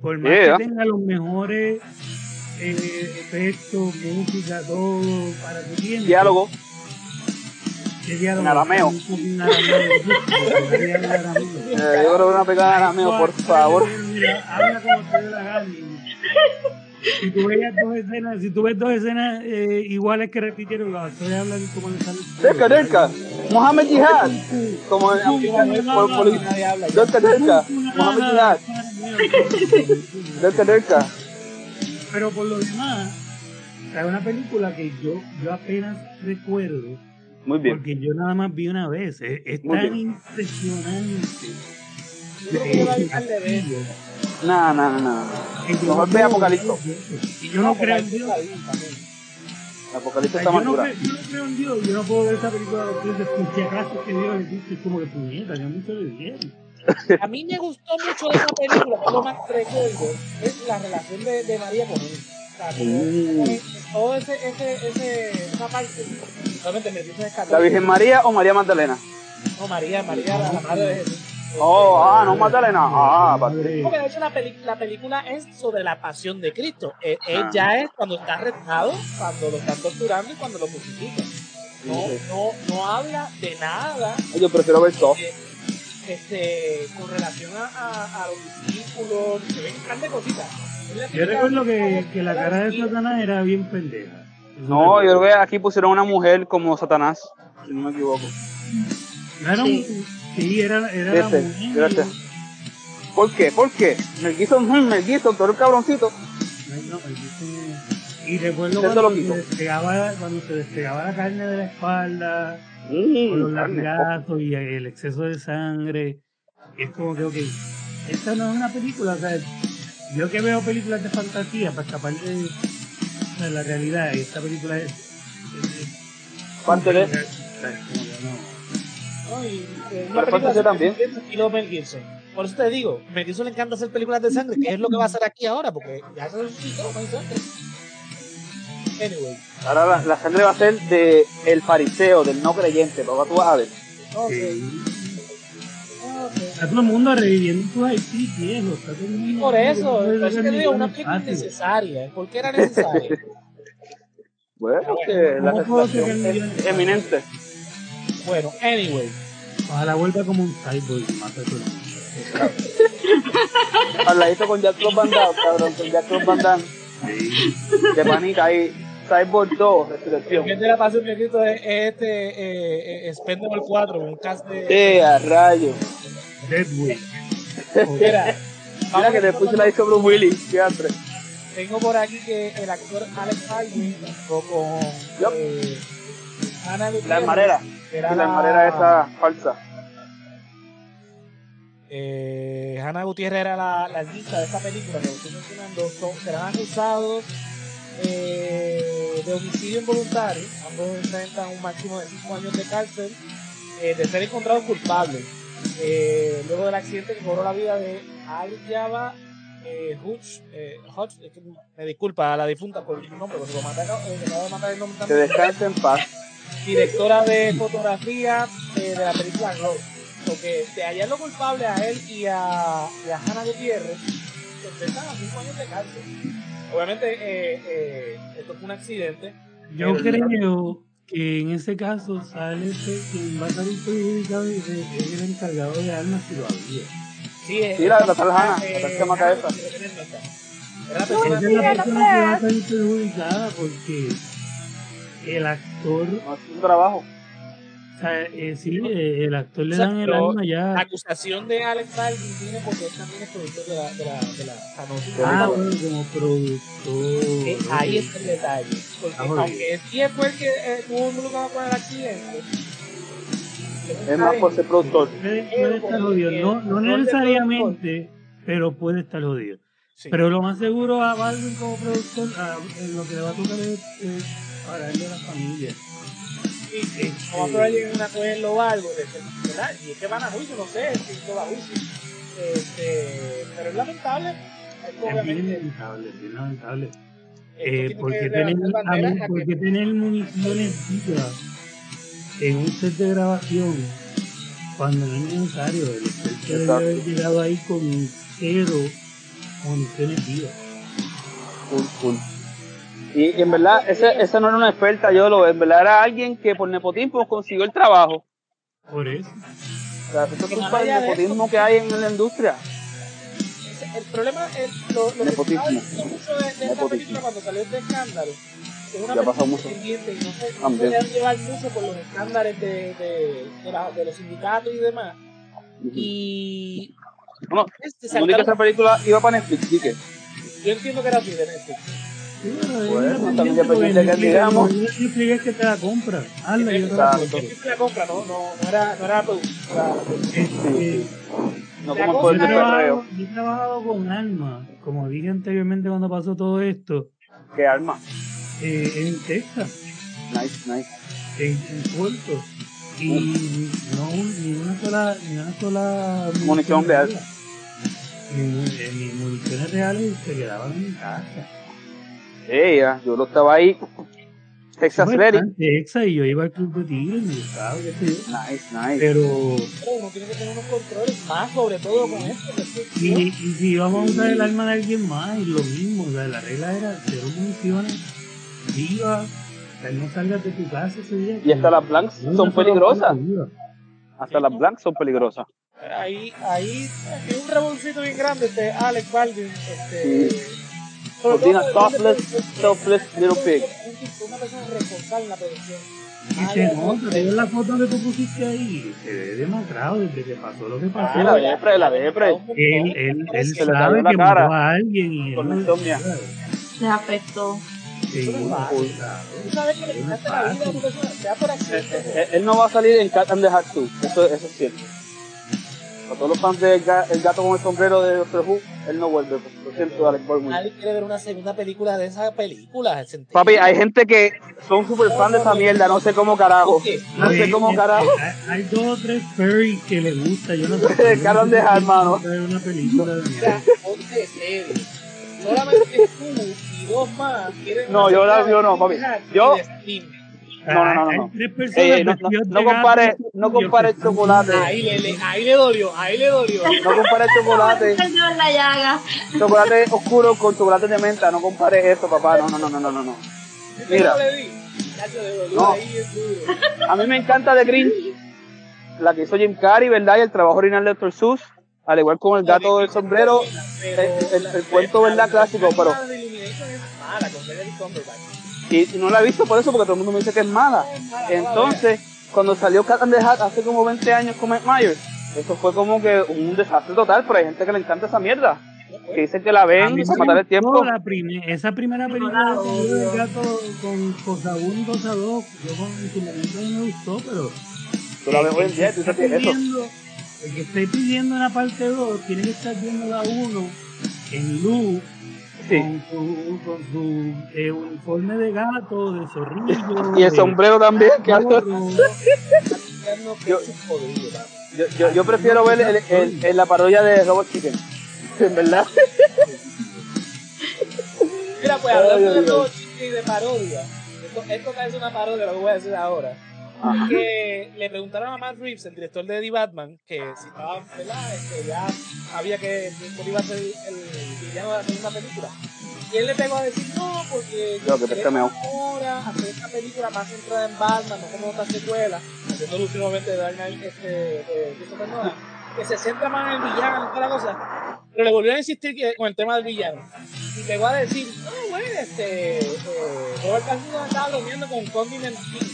Por más Yeah. que tenga los mejores eh, efectos, música, todo para tu tiempo. Diálogo. ¿Qué? En arameo. Diálogo en arameo. Eh, yo creo que una pegada de arameo, por favor. Mira, habla como te dé la gana. Si tú, veías dos escenas, si tú ves dos escenas eh, iguales que repitieron, las actores hablan como le sale. el Cerca, cerca. Mohamed Jihad. Como en cerca. Mohamed Jihad. Cerca, cerca. Pero por lo demás, es una película que yo, yo apenas recuerdo, Muy bien. porque yo nada más vi una vez. Es, es tan impresionante. Yo a de. No, no, no, no. Mejor no ve Apocalipto. Y yo no creo en Dios. El apocalipsis O está más yo, no dura. creo, yo no creo en Dios, yo no puedo ver esa película por si acaso que Dios existe, es como que puñeta, yo mucho le dijeron. A mí me gustó mucho de esa película, que es lo más recuerdo, es la relación de, de María con él. Mm. todo ese, ese, ese, esa parte, realmente me dice ¿La Virgen María o María Magdalena? No, María, María, la, la madre de Jesús. Oh, ah, no Magdalena. Ah. Madre, Porque de hecho la, peli- la película es sobre la pasión de Cristo. Él, él Ah. ya es cuando está arrestado, cuando lo están torturando y cuando lo crucifican. No, no, no habla de nada Yo prefiero ver todo. que, este, con relación a, a, a los discípulos, se ven grandes cositas. Yo recuerdo que, que la cara de Satanás era bien pendeja. No, yo creo que aquí pusieron una mujer como Satanás, si no me equivoco. No era un- sí, era, era la Este, mujer. este. ¿Por qué? ¿Por qué? Mel Gibson, Mel Gibson, tú eres un cabroncito. Y recuerdo cuando se, despegaba, cuando se despegaba la carne de la espalda, Mm, con los latigazos y el exceso de sangre. Es como que, ok, esta no es una película, o sea, yo que veo películas de fantasía para escapar de, de la realidad, y esta película es... es- es- no. ¿No? Y, eh, una película también. Mel Gibson. Por eso te digo, Mel Gibson le encanta hacer películas de sangre, que es lo que va a hacer aquí ahora, porque ya se resucitó. Anyway, Ahora la, la sangre va a ser de el fariseo, del no creyente, papá, tú vas a ver. Está todo el mundo reviviendo sus Haití, viejo. Está todo el mundo- Por eso, por eso te digo, una película espacio. innecesaria. ¿Por qué era necesaria? Bueno, que la ¿Cómo puedo sensación sacar es millones? eminente. bueno, anyway. Ojalá vuelva como un cyborg y mate a todo el mundo. Al ladito con Jack Club Van Damme, cabrón, con Jack Club Van Damme. De panica ahí. Cyborg 2, El resurrección. que de la pasión de Cristo es, es este eh, eh, Spendable 4, un cast de. Eh, a rayo. Deadwood. Mira, Mira que después se la hizo Bruce Willis, teatro. Tengo por aquí que el actor Alex Baldwin con Yup. eh, Ana La Gutiérrez, hermanera. que era Y la hermanera esa falsa. Eh, Hannah Gutiérrez era la, la guisa de esta película que estoy mencionando. Son, serán acusados eh, de homicidio involuntario. Ambos enfrentan un máximo de 5 años de cárcel eh, de ser encontrados culpables. Eh, luego del accidente que cobró la vida de Al Java eh, Hutch, eh, me disculpa a la difunta por el nombre, porque lo mataron, de matar el nombre Que descanse en paz. Directora de fotografía eh, de la película Glow. Porque de hallarlo culpable a él y a, y a Hannah Gutiérrez, se enfrentan a 5 años de cárcel. Obviamente, eh, eh, esto fue un accidente. Yo creo que en ese caso sale este, quien va a salir perjudicado y es es el encargado de armas si lo había. Sí, eh, Sí, la- la tal Hannah, eh, la tal chamaca esa. Gutiérrez, Era la Esa persona es la persona que va a salir perjudicada porque el actor, No es un trabajo. o sea, eh, sí, eh, el actor le O sea, dan el arma ya. La acusación de Alex Baldwin viene porque él también es productor de la, de la, de la Ah, bueno, como productor. Eh, ahí está el detalle. Porque Ah, aunque sí fue el que eh, estuvo involucrado con el accidente, Es más por ser productor. Puede, puede estar jodido. No, no necesariamente, pero puede estar jodido. Sí. Pero lo más seguro a Baldwin como productor, a- lo que le va a tocar es, es pagarle a la familia. Sí, sí. No va a probar en un acuerdo o algo, de que- ¿verdad? Y es que van a juicio, no sé si esto va a juicio. Este, pero es lamentable. Es Es bien obviamente. lamentable, es bien lamentable. Eh, porque que tener, a que- porque tener municiones vivas en un set de grabación cuando no es necesario. El experto debe haber llegado ahí con cero municiones vivas. Cool, cool. Y, y en verdad, ese, esa no era una experta, yo lo en verdad era alguien que por nepotismo consiguió el trabajo. Por eso. O sea, eso es Que del allá de nepotismo que hay en la industria. el problema es lo, lo que Nepotismo. se diciendo mucho de, de esta Nepotismo. película cuando salió este escándalo. que Es una Ya película pasó mucho. independiente y no se, no se También. dejan llevar mucho por los estándares de, de, de, la- de los sindicatos y demás. Y Bueno, este, no digo que esa película iba para Netflix, ¿sí que? yo entiendo que era así de Netflix. Sí, bueno, también porque dependiente de que digamos. Netflix es que te la compra. Hazla, yo te la compra, no, no, no era, no era. Este, No como Yo el yo he trabajado con Alma, como dije anteriormente cuando pasó todo esto, ¿Qué arma? eh, en Texas, Nice, nice. en, en Puerto. Y no ni una sola, ni una sola Munición real. Ni, eh, ni municiones reales se quedaban en casa. Ella, yo lo estaba ahí. Texas en Texas y yo iba al club de tigres. Nice, nice. Pero, Pero uno tiene que tener unos controles más, sobre todo con esto. es y, y si íbamos a usar el arma de alguien más, y lo mismo, o sea, la regla era cero municiones vivas, que no salgas de tu casa ese día. Y hasta las blanks son peligrosas. viva. Hasta las blanks son peligrosas. ahí, ahí tiene un revolucito bien grande este Alex Baldwin. Este, Pues diga, todo, topless, selfless little pig. Una persona responsable en la producción. La foto que tú pusiste ahí, se ve demacrado desde que pasó lo que pasó. Ah, la depre, la depre. Él, él, él Se sabe que cara. mató a alguien y Con insomnia. Les afectó. Sí, Eso no es fácil. claro. Tú sabes que le quitaste la vida a una persona, sea por Eh, accidente. eh, Él no va a salir en Cat and the Hat 2, eso, eso es cierto. A todos los fans del ga- el gato con el sombrero de Doctor Who, él no vuelve, pues, lo siento, Alex Baldwin. Nadie quiere ver una segunda película de esa película. ¿se Papi, hay gente que son super fan de esa mierda, no sé cómo carajo. No sé cómo carajo. Hay, hay dos o tres furries que le gusta, yo no sé. Carol de hermano. Es una película de mierda. serio. Solamente tú y dos más quieren. No, yo la- yo no, papi. Yo- de. No, no, no, no, Eh, no, no, no compare, no compare el chocolate, Ahí le, le- ahí le dolió, ahí le dolió. no compare el chocolate, El la llaga. chocolate oscuro con chocolate de menta, no compare eso, papá, no, no, no, no, no, no. ¿Viste Mira. No. ahí es duro. A mí me encanta The Grinch, la que hizo Jim Carrey, ¿verdad? Y el trabajo original de Dr. Seuss, al igual como el gato del sombrero, Pero el- el la- cuento, ¿verdad? la- Clásico, pero- y, y no la he visto por eso, porque todo el mundo me dice que es mala. Entonces, cuando salió Cat and the Hat hace como 20 años con Mike Myers, eso fue como que un desastre total, pero hay gente que le encanta esa mierda. Que dicen que la ven para matar el tiempo. la prime- esa primera película del gato con cosa 1 y cosa 2, yo con momento no me gustó, pero Tú la ves hoy en día, tú que eso. pidiendo, el que esté pidiendo una parte 2 tiene que estar viendo la 1 en luz Sí. con su, con su eh, uniforme de gato, de zorrillo. Y el sombrero también, que. Yo- yo, yo, yo prefiero ver el, el- el- la parodia de Robot Chicken. En verdad. Mira, pues hablando de todo chiste y de parodia, esto, esto es una parodia, lo que voy a decir ahora. Que le preguntaron a Matt Reeves, el director de The Batman, que si estaba, ¿verdad? Este, ya había que cuál iba a ser el villano de la segunda película. Y él le pegó a decir, no, porque Yo, que ahora hacer esta película más centrada en Batman, no como otra secuela, haciendo últimamente de Dark Knight, este, de Christopher Nolan, que se centra más en el villano, en toda la cosa. Pero le volvió a insistir que- con el tema del villano. Y pegó a decir, no, bueno, este, eh, Robert Pattinson estaba durmiendo con Condiment King.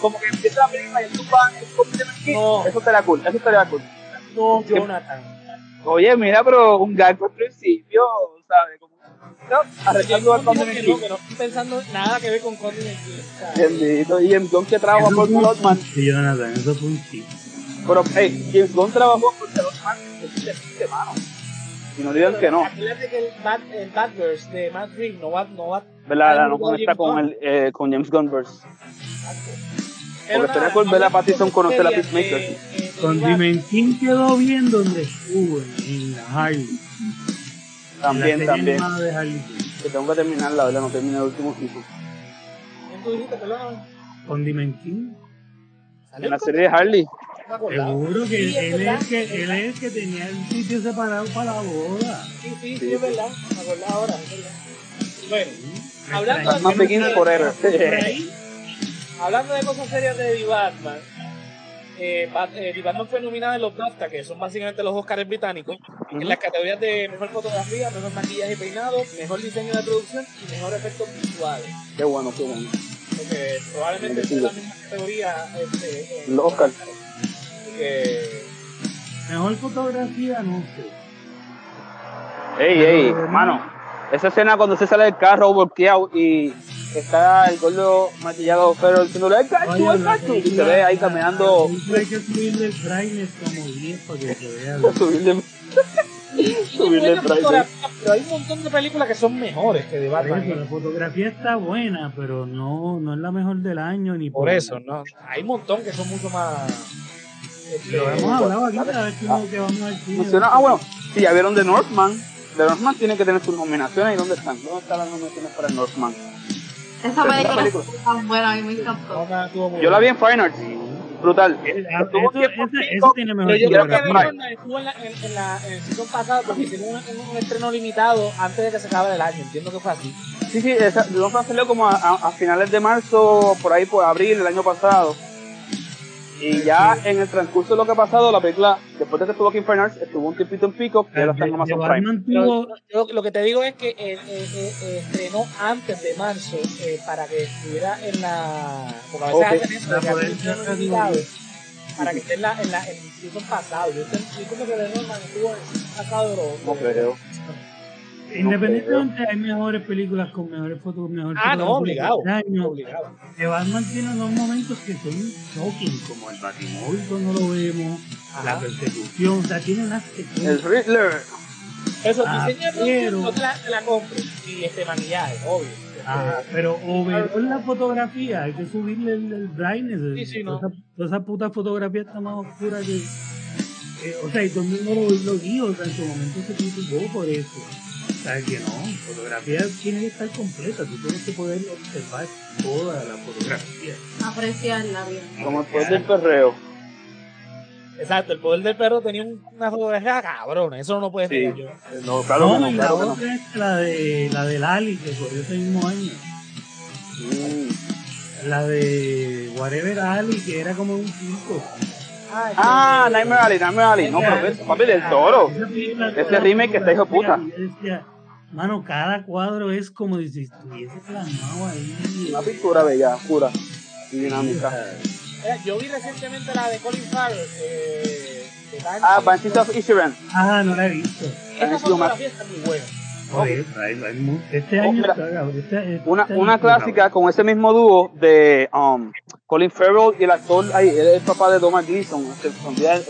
Como que empieza la película y el es me- No. Eso estaría cool, eso estaría cool. No, Jonathan. Oye, mira, pero un gag por principio, ¿sabes? No, arreglando al King. no, que no estoy pensando nada que ver con sea, Bendito, y James Gunn que trabaja por un Bloodman. chiste, Jonathan, eso fue un chiste. Pero, hey, James Gunn trabajó por Bloodman, es chiste, mano. Y no digan que no. Acuérdate que el, Bat, el Batverse de Matt Reeves no va, no va ¿Verdad? No conecta James con, Gunn. el, eh, con James Gunverse. Pero Porque estaría nada, cool ver a hablando Pattinson conocer a Peacemaker. de- de Con Dimension quedó bien donde estuvo, en, la Harley. la También, también. de Harley. Que tengo que terminar la verdad, no terminé el último season. ¿quién tú dijiste, perdón? Con Dimension. ¿Salió En la serie de Harley. Acordaba. Seguro que Sí, es él, verdad, es que es él es el que tenía el sitio separado para la boda. Sí, sí, sí, es verdad. Me acordaba ahora, es verdad. Bueno, Me Hablando por ahí. hablando de cosas serias de The Batman, eh, Bat- eh, The Batman fue nominada en los BAFTA, que son básicamente los Oscars británicos, en las categorías de mejor fotografía, mejor maquillaje y peinado, mejor diseño de producción y mejor efectos visuales. Qué bueno, qué bueno. Porque probablemente sí. la misma categoría este, en Los Oscars. Que Mejor fotografía, no sé. Ey, ey, mano. Esa escena cuando se sale del carro volteado y está el gordo maquillado pero diciéndole ¡el cacho, Oye, el cacho! Y se ve ahí caminando. Hay que subirle el brightness como 10 para que se vea bien. Subirle, subirle el trailer. pero hay un montón de películas que son mejores que Por Batman. eso, la fotografía está buena, pero no, no es la mejor del año ni Por eso, ¿no? Hay un montón que son mucho más. Lo hemos hablado aquí cada vez que, que vamos al cine. Funciona. Ah, bueno, si ya vieron The Northman. The Northman tiene que tener sus nominaciones. ¿Y dónde están? ¿Dónde están las nominaciones para el Northman? Esa película es tan buena, a mí me encantó. Yo la vi en Fine Arts. Brutal. Ah, eso, tiene mejor Pero yo creo que estuvo en, la, en, en la, en el season pasado porque hicieron un, un, un estreno limitado antes de que se acabe el año. Entiendo que fue así. Sí, sí, esa, Northman salió como a, a- a finales de marzo, por ahí por abril el año pasado. Y ya en el transcurso de lo que ha pasado, la película, después de que estuvo aquí en Fine estuvo un tiempito en Pico y ahora está en Amazon Prime. Pero yo- lo que te digo es que eh, eh, eh, estrenó antes de marzo eh, para que estuviera en la. Porque a veces Ok. hacen eso, La que hacen limitados, para que esté en la, en la en el season pasado. Yo, sé- yo como que Norman estuvo en el season pasado de los. No creo. Independientemente hay mejores películas con mejores fotos, mejores Ah, no, obligado. Obligado. Que Batman tiene unos momentos que son shocking, como el Batimóvil cuando lo vemos, la persecución, o sea, tiene unas El. Riddler. Eso, Ah, diseño de pero- no te la, te la compro. Y este maquillaje, obvio. Este, Ajá, pero overall la fotografía, hay que subirle el, el brightness. Sí, sí, no. Toda, esa, toda esa puta fotografía está más oscura que. eh, o sea, y todo el mundo lo, lo guió, o sea, en su momento se criticó por eso. Sea, que no, fotografía tiene que estar completa, tú tienes que poder observar toda la fotografía. Apreciarla bien. Como después del perreo. Exacto, el poder del perro tenía un- una fotografía cabrona. Eso no lo puedes Sí. yo. No, claro no, que no, y la que no. otra es la de la del Ali, que corrió ese mismo año. Mm. La de Whatever Ali, que era como un circo. Ah, Nightmare Alley, Nightmare Alley. No, pero es papi del toro. Ese remake está hijo de puta. Mano, cada cuadro es como si estuviese plasmado ahí. Una pintura bella, pura y dinámica. Mira, yo vi recientemente la de Colin Farrell. Eh, de. Ah, Banshees of Inisherin. Ah, no la he visto. Esa fotografía está muy buena. Este Oh, año mira, está, cabrón, este- este Una, año una clásica con ese mismo dúo de um, Colin Farrell y el actor, es el papá de Donald Gleason,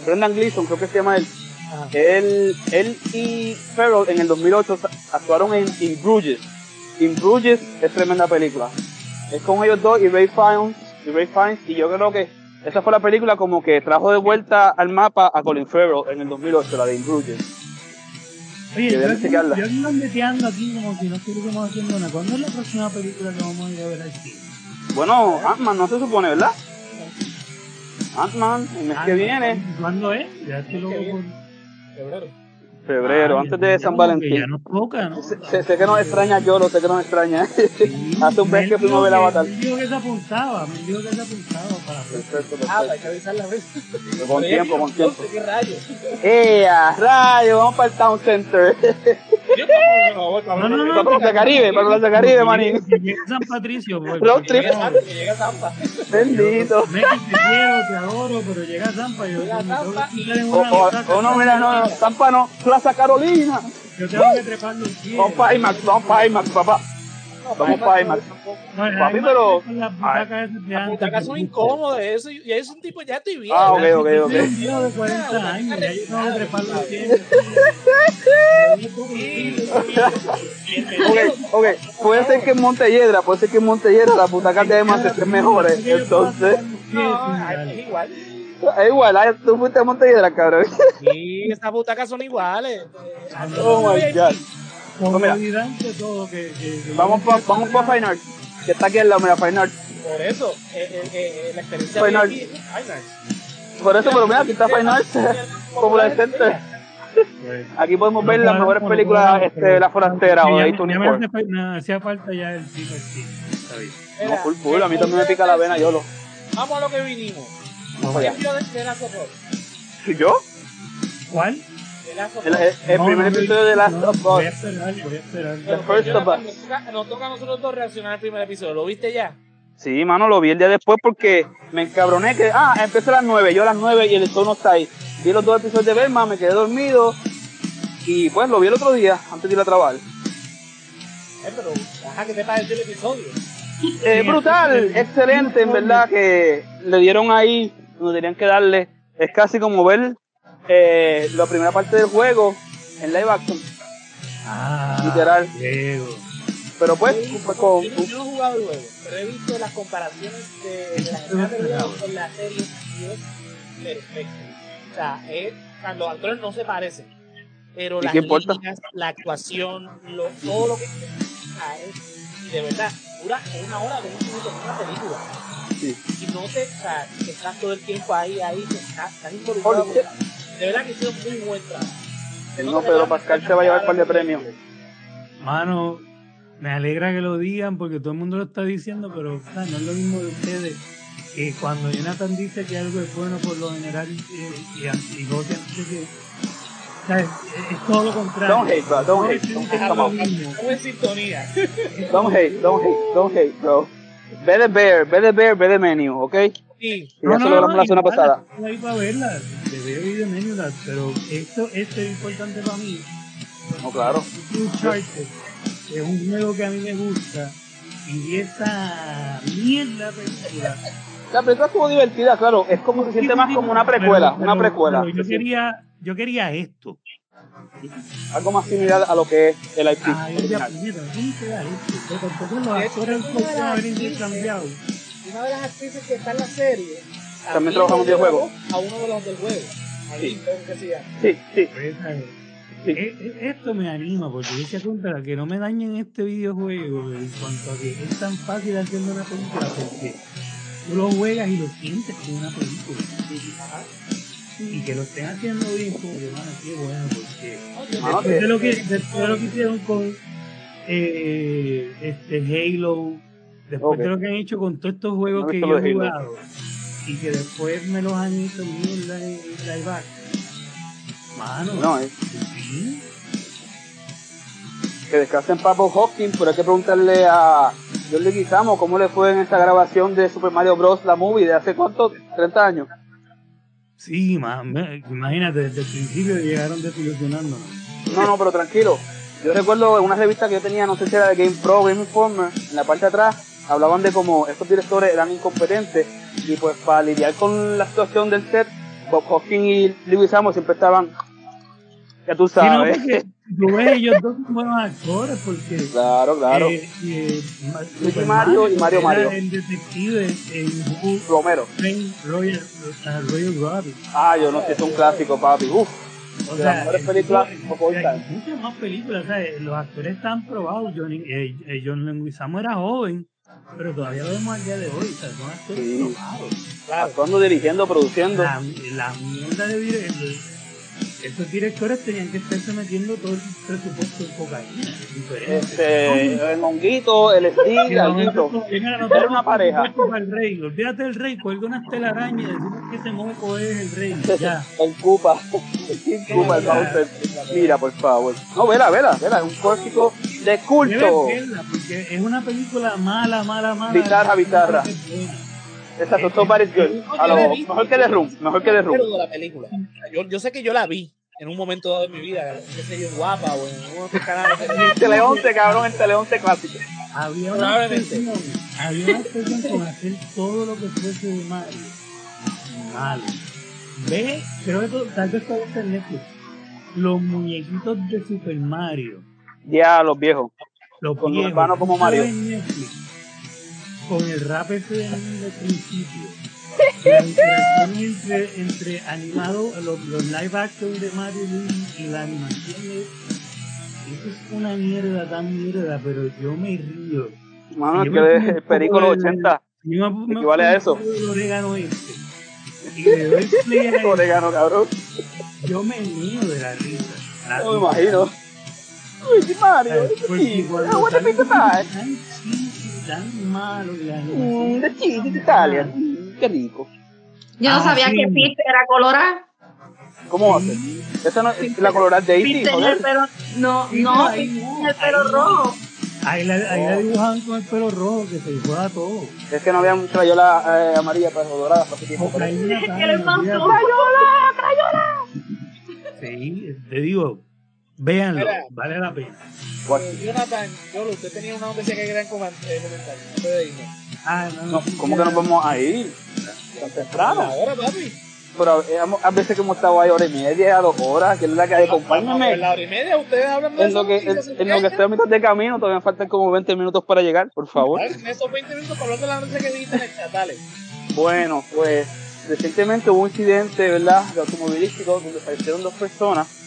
Brendan Gleason, creo que se llama él. Ajá. Él, él y Farrell en el 2008 sa- actuaron en In Bruges. In Bruges es tremenda película. Es con ellos dos y Ray Fiennes, y Ray Fiennes, y yo creo que esa fue la película como que trajo de vuelta al mapa a Colin Farrell en el 2008, la de In Bruges. Oye, yo aquí, yo ando meteando aquí como si no estuviésemos haciendo nada. ¿Cuándo es la próxima película que vamos a ir a ver cine? Bueno, Ant-Man no se supone, ¿verdad? Ant-Man, el mes que viene, ¿Cuándo es? Ya que por... Febrero. febrero, Ah, antes de San Valentín. Ya nos toca, ¿no? Sé, sé- que nos extraña yo, lo sé que nos extraña. Sí, Hace un mes me que fuimos a ver dijo Avatar. Me dijo que se apuntaba, me dijo que se apuntaba para la próxima. Perfecto, Ah, hay perfecto. que avisar la vez. Con tiempo, con tiempo. ¿Qué rayos? ¡Eh, a rayo! Vamos para el Town Center. No, no, No. Para Plaza Caribe, para Plaza Caribe, manín. Que llegue a San Patricio, pues, Road trip. Llega no, Zampa, llega Zampa. Bendito. Meki, te quiero, te adoro, pero llega a Zampa y yo Llega Zampa O, no, mira, no, Tampa no, Plaza Carolina. Yo tengo que trepar los pies. Vamos para IMAX, vamos para IMAX, papá. Vamos para IMAX. No, Papi, pero- las butacas esas son incómodas. Eso, ya es un tipo, ya estoy bien. Ah, ok, ok, ok. un viejo de 40 años, ya yo tengo que trepar. Ok, ok. Puede ser que en Montelledra, puede ser que en Montelledra las butacas de IMAX estén mejores. Entonces, No, es igual. es igual, ah, tú fuiste a Montelledra, cabrón. Sí, estas butacas son iguales. Oh my god. Comodidad de todo que, que- que- Vamos para vamos pa Fine Arts, que está aquí al lado, mira, Fine Arts. Por eso, eh, eh, eh, la experiencia Fine Arts. Por eso, pero mira, aquí está Fine Arts, Popular Center. Pues, Aquí podemos ver no las mejores películas este, La Forastera o de ya, ya me A24. hace fa- me hacía falta ya el cine. Está bien. No, full, full, a mí también me pica la vena, yo lo. Vamos a lo que vinimos. Vamos ¿Qué allá. vio de, de? ¿Yo? ¿Cuál? El, Us. el- el No, primer no, episodio de Last no, of Voy a Us. esperar, voy a esperar. The First of Us. Nos toca, nos toca a nosotros dos reaccionar al primer episodio. ¿Lo viste ya? Sí, mano, lo vi el día después porque me encabroné que, ah, empecé a las 9, yo a las 9 y el sol no está ahí. Vi los dos episodios de Belma, me quedé dormido y pues lo vi el otro día antes de ir a trabajar. Eh, pero, ajá, ¿qué te pareció el episodio? Eh, brutal, excelente, en verdad, que le dieron ahí, donde tenían que darle. Es casi como ver eh, la primera parte del juego en live action. Ah, Literal. Diego. Pero pues, Yo, pues, con, yo no- he jugado el juego, pero he visto las comparaciones de, de del juego con la serie y es perfecto. O sea, es, los actores no se parecen, pero ¿Y las líneas, la actuación, lo, todo lo que es, y de verdad, dura una hora, 20 minutos, es una película. Sí. Y no te, o sea, estás todo el tiempo ahí, ahí, estás, estás involucrado. De verdad que hicieron muy buen trabajo. No, Pedro Pascal se va a llevar par de premios. Mano, me alegra que lo digan porque todo el mundo lo está diciendo, pero o sea, no es lo mismo de ustedes que cuando Jonathan dice que algo es bueno por lo general eh, y, que ¿sabes? es, es todo lo contrario. Don't hate, bro. Don't hate. Don't hate. lo Come on. mismo. Estamos en sintonía. Don't hate. Don't hate. Don't hate, bro. Ve the bear, ve the bear, ve the menu, ¿ok? Sí. Y ya se logramos la semana pasada. estoy ahí para verla, de ver y de menú, la- pero esto, esto es importante para mí. No, claro. Uncharted es un juego que a mí me gusta y esa mierda película La película estuvo divertida, claro. Es como se siente más como una precuela, Pero- una precuela. pero yo quería yo quería esto Algo más similar a lo que es el IP. ay ya pero tampoco los actores una de pueden las haber intercambiado Una de las actrices que está en la serie También trabaja en un le dio la videojuego. voz A uno de los del juego. Sí. Sí, sí, Pues, sí. E- e- Esto me anima porque se cuenta que no me dañen este videojuego en cuanto a que es tan fácil haciendo una película porque tú lo juegas y lo sientes como una película. Y que lo estén haciendo bien, como que qué bueno, porque después de que- lo que, después de lo que hicieron con eh, este Halo, después Ok. de lo que han hecho con todos estos juegos No que yo he Halo. Y que después me los han hecho mierda en live action. Mano, No, es sí. que descansen Papo Hopkins, pero hay que preguntarle a John Leguizamo cómo le fue en esta grabación de Super Mario Bros. la movie de hace cuánto, 30 años. Sí, ma- me- imagínate, desde el principio llegaron desilusionándonos. No, no, pero tranquilo. Yo recuerdo en una revista que yo tenía, no sé si era de Game Pro, Game Informer, en la parte de atrás, hablaban de cómo estos directores eran incompetentes y pues para lidiar con la situación del set, Bob Hoskins y Leguizamo siempre estaban, ya tú Sí, no, sabes. tú ves ellos dos son buenos actores, porque claro, claro. eh, eh, Mario y Mario Mario. el detective en Who Romero. Framed Royal, Royal Rabbit. Ah, yo no sé, es un clásico, papi. Uf. O De las mejores películas hay time. muchas más películas, ¿sabes? Los actores están probados. Johnny, eh, eh, John Leguizamo era joven, pero todavía lo vemos al día de hoy. Son actores Sí. Claro. Actuando, dirigiendo, produciendo. La, la mierda de directores. Esos directores tenían que estarse metiendo todo el presupuesto en cocaína. Este, el honguito, el alguito. mira, no Era una pareja. el rey. Olvídate del rey, cuelga una telaraña y decimos que ese moco es el rey. Ya. El Koopa. El Koopa, el. Mira, por favor. No, vela, vela, vela. Es un clásico de culto. verla, porque es una película mala, mala, mala. Bizarra, bizarra. Exacto, Somebody's Good. A lo, mejor que The Room. Mejor que The Room. La película. Yo, yo sé que yo la vi en un momento dado de mi vida, qué sé yo, en guapa o en uno de estos canales. En Teleonce, cabrón, en Teleonce clásico. Había una obsesión, había una obsesión con hacer todo lo que fuese de Mario. Malo. Ve, creo que tal vez todo está en Netflix. Los muñequitos de Super Mario. Ya, los viejos. Los Con viejos, Urbano como Mario. con el rap ese de del principio. La interacción entre, entre animado, los, los live action de Mario y la animación de. Eso es una mierda tan mierda, pero yo me río. Mano, Yo que el perico de los el- 80. Yo me, me Equivale a eso. el orégano este. Y le doy play a Orégano, cabrón. yo me mío de la risa. La- No me imagino. Luigi Mario, the cuando I want tan malo y la Mm, the is Italian. Mm, qué rico. Yo no Ah, sabía sí. que Peter era colorada. ¿Cómo hace? Esa no es la colorada Daisy, Peter en el joder. pelo. No, Sí, no, en el pelo rojo. Ahí la, ahí Oh. la dibujaban con el pelo rojo, que se fuera todo. Es que no había mucha crayola eh, amarilla para dorada para ese tiempo. pero- pasó. olvídate. Sí, te digo, véanlo, Mira. vale la pena. Eh, Jonathan, Yolo, usted tenía una noticia que eh, comentar. Irnos. Ah, no, No, ¿Cómo que nos vamos a ir? Tan temprano. Ahora, papi. Pero eh, a veces que hemos estado ahí hora y media, dos horas, que es la que hay, En acompáñame. la hora y media, ustedes hablan de En lo que, en, lo que estoy a mitad de camino, todavía faltan como 20 minutos para llegar, por favor. En esos 20 minutos para hablar de la noticia que viste en el chat, dale. Bueno, pues recientemente hubo un incidente, ¿verdad?, de automovilístico donde fallecieron dos personas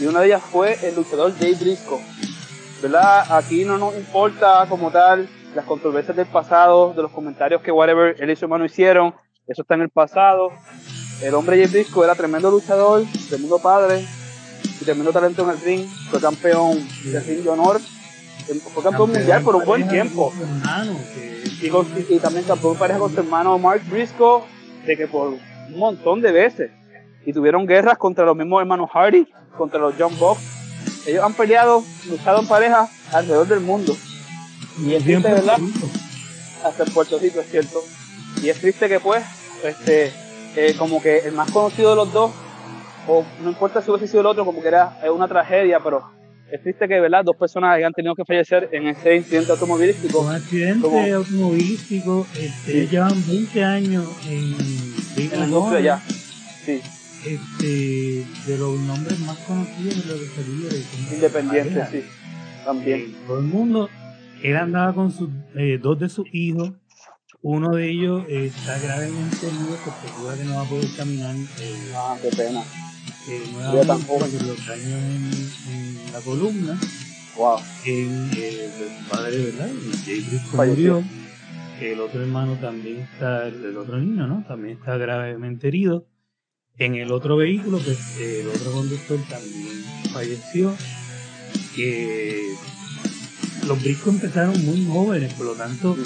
y una de ellas fue el luchador Jay Briscoe. ¿Verdad? Aquí no nos importa como tal las controversias del pasado, de los comentarios que whatever él y su hermano hicieron, eso está en el pasado. El hombre Jay Briscoe era tremendo luchador, tremendo padre y tremendo talento en el ring, fue campeón de ring de honor, fue campeón mundial por un buen tiempo. hermano, que, Y, con- y también campeón pareja con su hermano Mark Briscoe, de que por un montón de veces. Y tuvieron guerras contra los mismos hermanos Hardy, contra los John Box. Ellos han peleado, luchado en pareja alrededor del mundo. Y es triste, ¿verdad? hasta en Puerto Rico, es cierto. Y es triste que pues, este, eh, como que el más conocido de los dos, o no importa si hubiese sido el otro, como que era una tragedia, pero es triste que, ¿verdad? Dos personas hayan tenido que fallecer en ese incidente automovilístico. Un accidente Como- automovilístico, este, Sí. llevan 20 años en En la industria ya. Sí, este, de los nombres más conocidos de los como independiente, sí. También. Eh, todo el mundo. Él andaba con sus eh, dos de sus hijos. Uno de ellos eh, está gravemente herido, se preocupa que no va a poder caminar. eh, Ah, qué pena. joven. por los daños en, en la columna. Wow. El padre, ¿verdad? Jay murió. El otro hermano también está, el otro niño, ¿no? También está gravemente herido. En el otro vehículo, pues eh, el otro conductor también falleció. Eh, los Briscoe empezaron muy jóvenes, por lo tanto,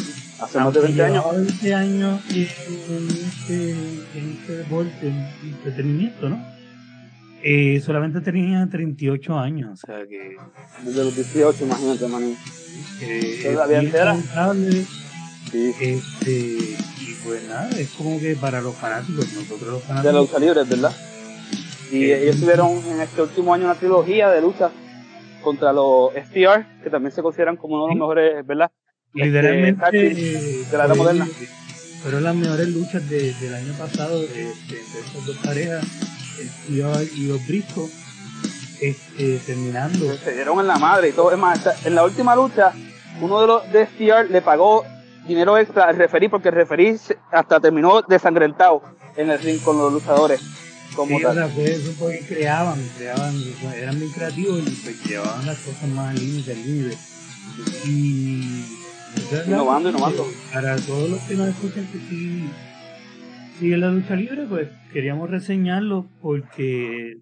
Hace más de 20 años. llevaba 20 años en, en este, en este deporte, en entretenimiento, ¿no? Eh, solamente tenía 38 años, o sea que Desde los 18, imagínate, manín. eh, Todavía entera. este, pues nada, es como que para los fanáticos, nosotros los De fanáticos, la lucha libre, ¿verdad? Y Eh, ellos tuvieron en este último año una trilogía de lucha contra los STR, que también se consideran como uno de los mejores, ¿verdad? literalmente team eh, de la era fue- moderna. fueron las mejores luchas de- del año pasado este, entre estas dos parejas, el Steve y los Briscoe, este, terminando. se dieron en la madre y todo. Es más, en la última lucha, uno de los de STR le pagó dinero extra al referí porque el referí hasta terminó desangrentado en el ring con los luchadores. Como Sí, o tal. sea, fue eso porque creaban, creaban, eran muy creativos y pues llevaban las cosas más al límite. Y Innovando, innovando. Para todos los que nos escuchan que sí siguen la lucha libre, pues queríamos reseñarlo porque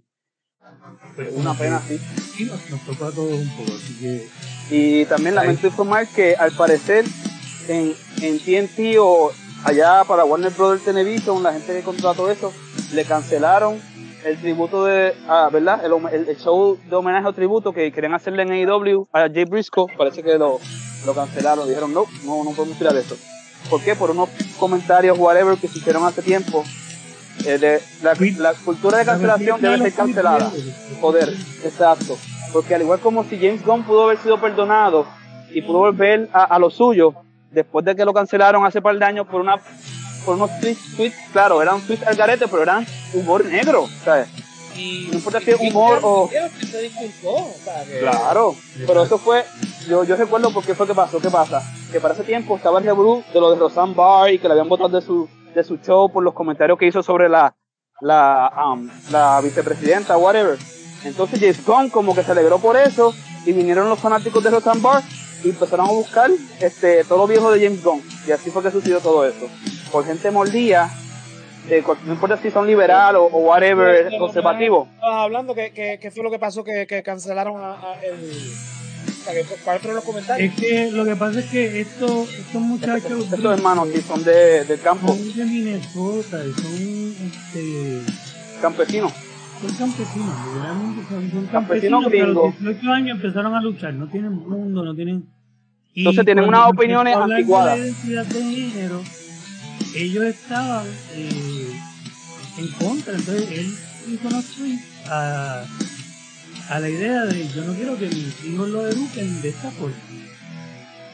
pues, una pena, sí. sí, nos, nos tocó a todos un poco, así que Y también lamento informar que al parecer en, en TNT o allá para Warner Brothers Television, la gente que contrató eso, le cancelaron el tributo de, ah, ¿verdad? El, el- show de homenaje o tributo que querían hacerle en AEW a Jay Briscoe, parece que lo, lo cancelaron, dijeron no, no, no podemos tirar eso. ¿Por qué? Por unos comentarios, whatever, que se hicieron hace tiempo. eh, de, la, la cultura de cancelación debe ser cancelada. Joder, exacto. Porque al igual como si James Gunn pudo haber sido perdonado y pudo volver a, a lo suyo, después de que lo cancelaron hace par de años por una por unos tweets, tweets, claro, eran tweets al garete, pero eran humor negro, ¿sabes? Y, No importa si es humor o- se disculpó, Claro, pero eso fue, yo, yo recuerdo por qué fue que pasó, ¿qué pasa? Que para ese tiempo estaba el revolú de lo de Roseanne Barr y que le habían votado de su, de su show por los comentarios que hizo sobre la, la, um, la vicepresidenta, whatever. Entonces James Gunn como que se alegró por eso y vinieron los fanáticos de Roseanne Barr y empezaron a buscar este, todo lo viejo de James Gunn. Y así fue que sucedió todo eso. Por gente mordida, de, cual- no importa si son liberal o, o whatever, Pero, conservativo. Estabas hablando que, que, que fue lo que pasó que, que cancelaron a, a el. ¿Cuáles fueron los comentarios? es que lo que pasa es que estos, estos muchachos Estos hermanos que son de, del campo, son de Minnesota, y son este campesinos. Son campesinos, literalmente son, son Campesinos campesinos que a los 18 años empezaron a luchar, no tienen mundo, no tienen... Entonces tienen unas opiniones anticuadas. Género, ellos estaban eh, en contra, entonces él hizo unos tweets a, a la idea de yo no quiero que mis hijos lo eduquen de esta forma.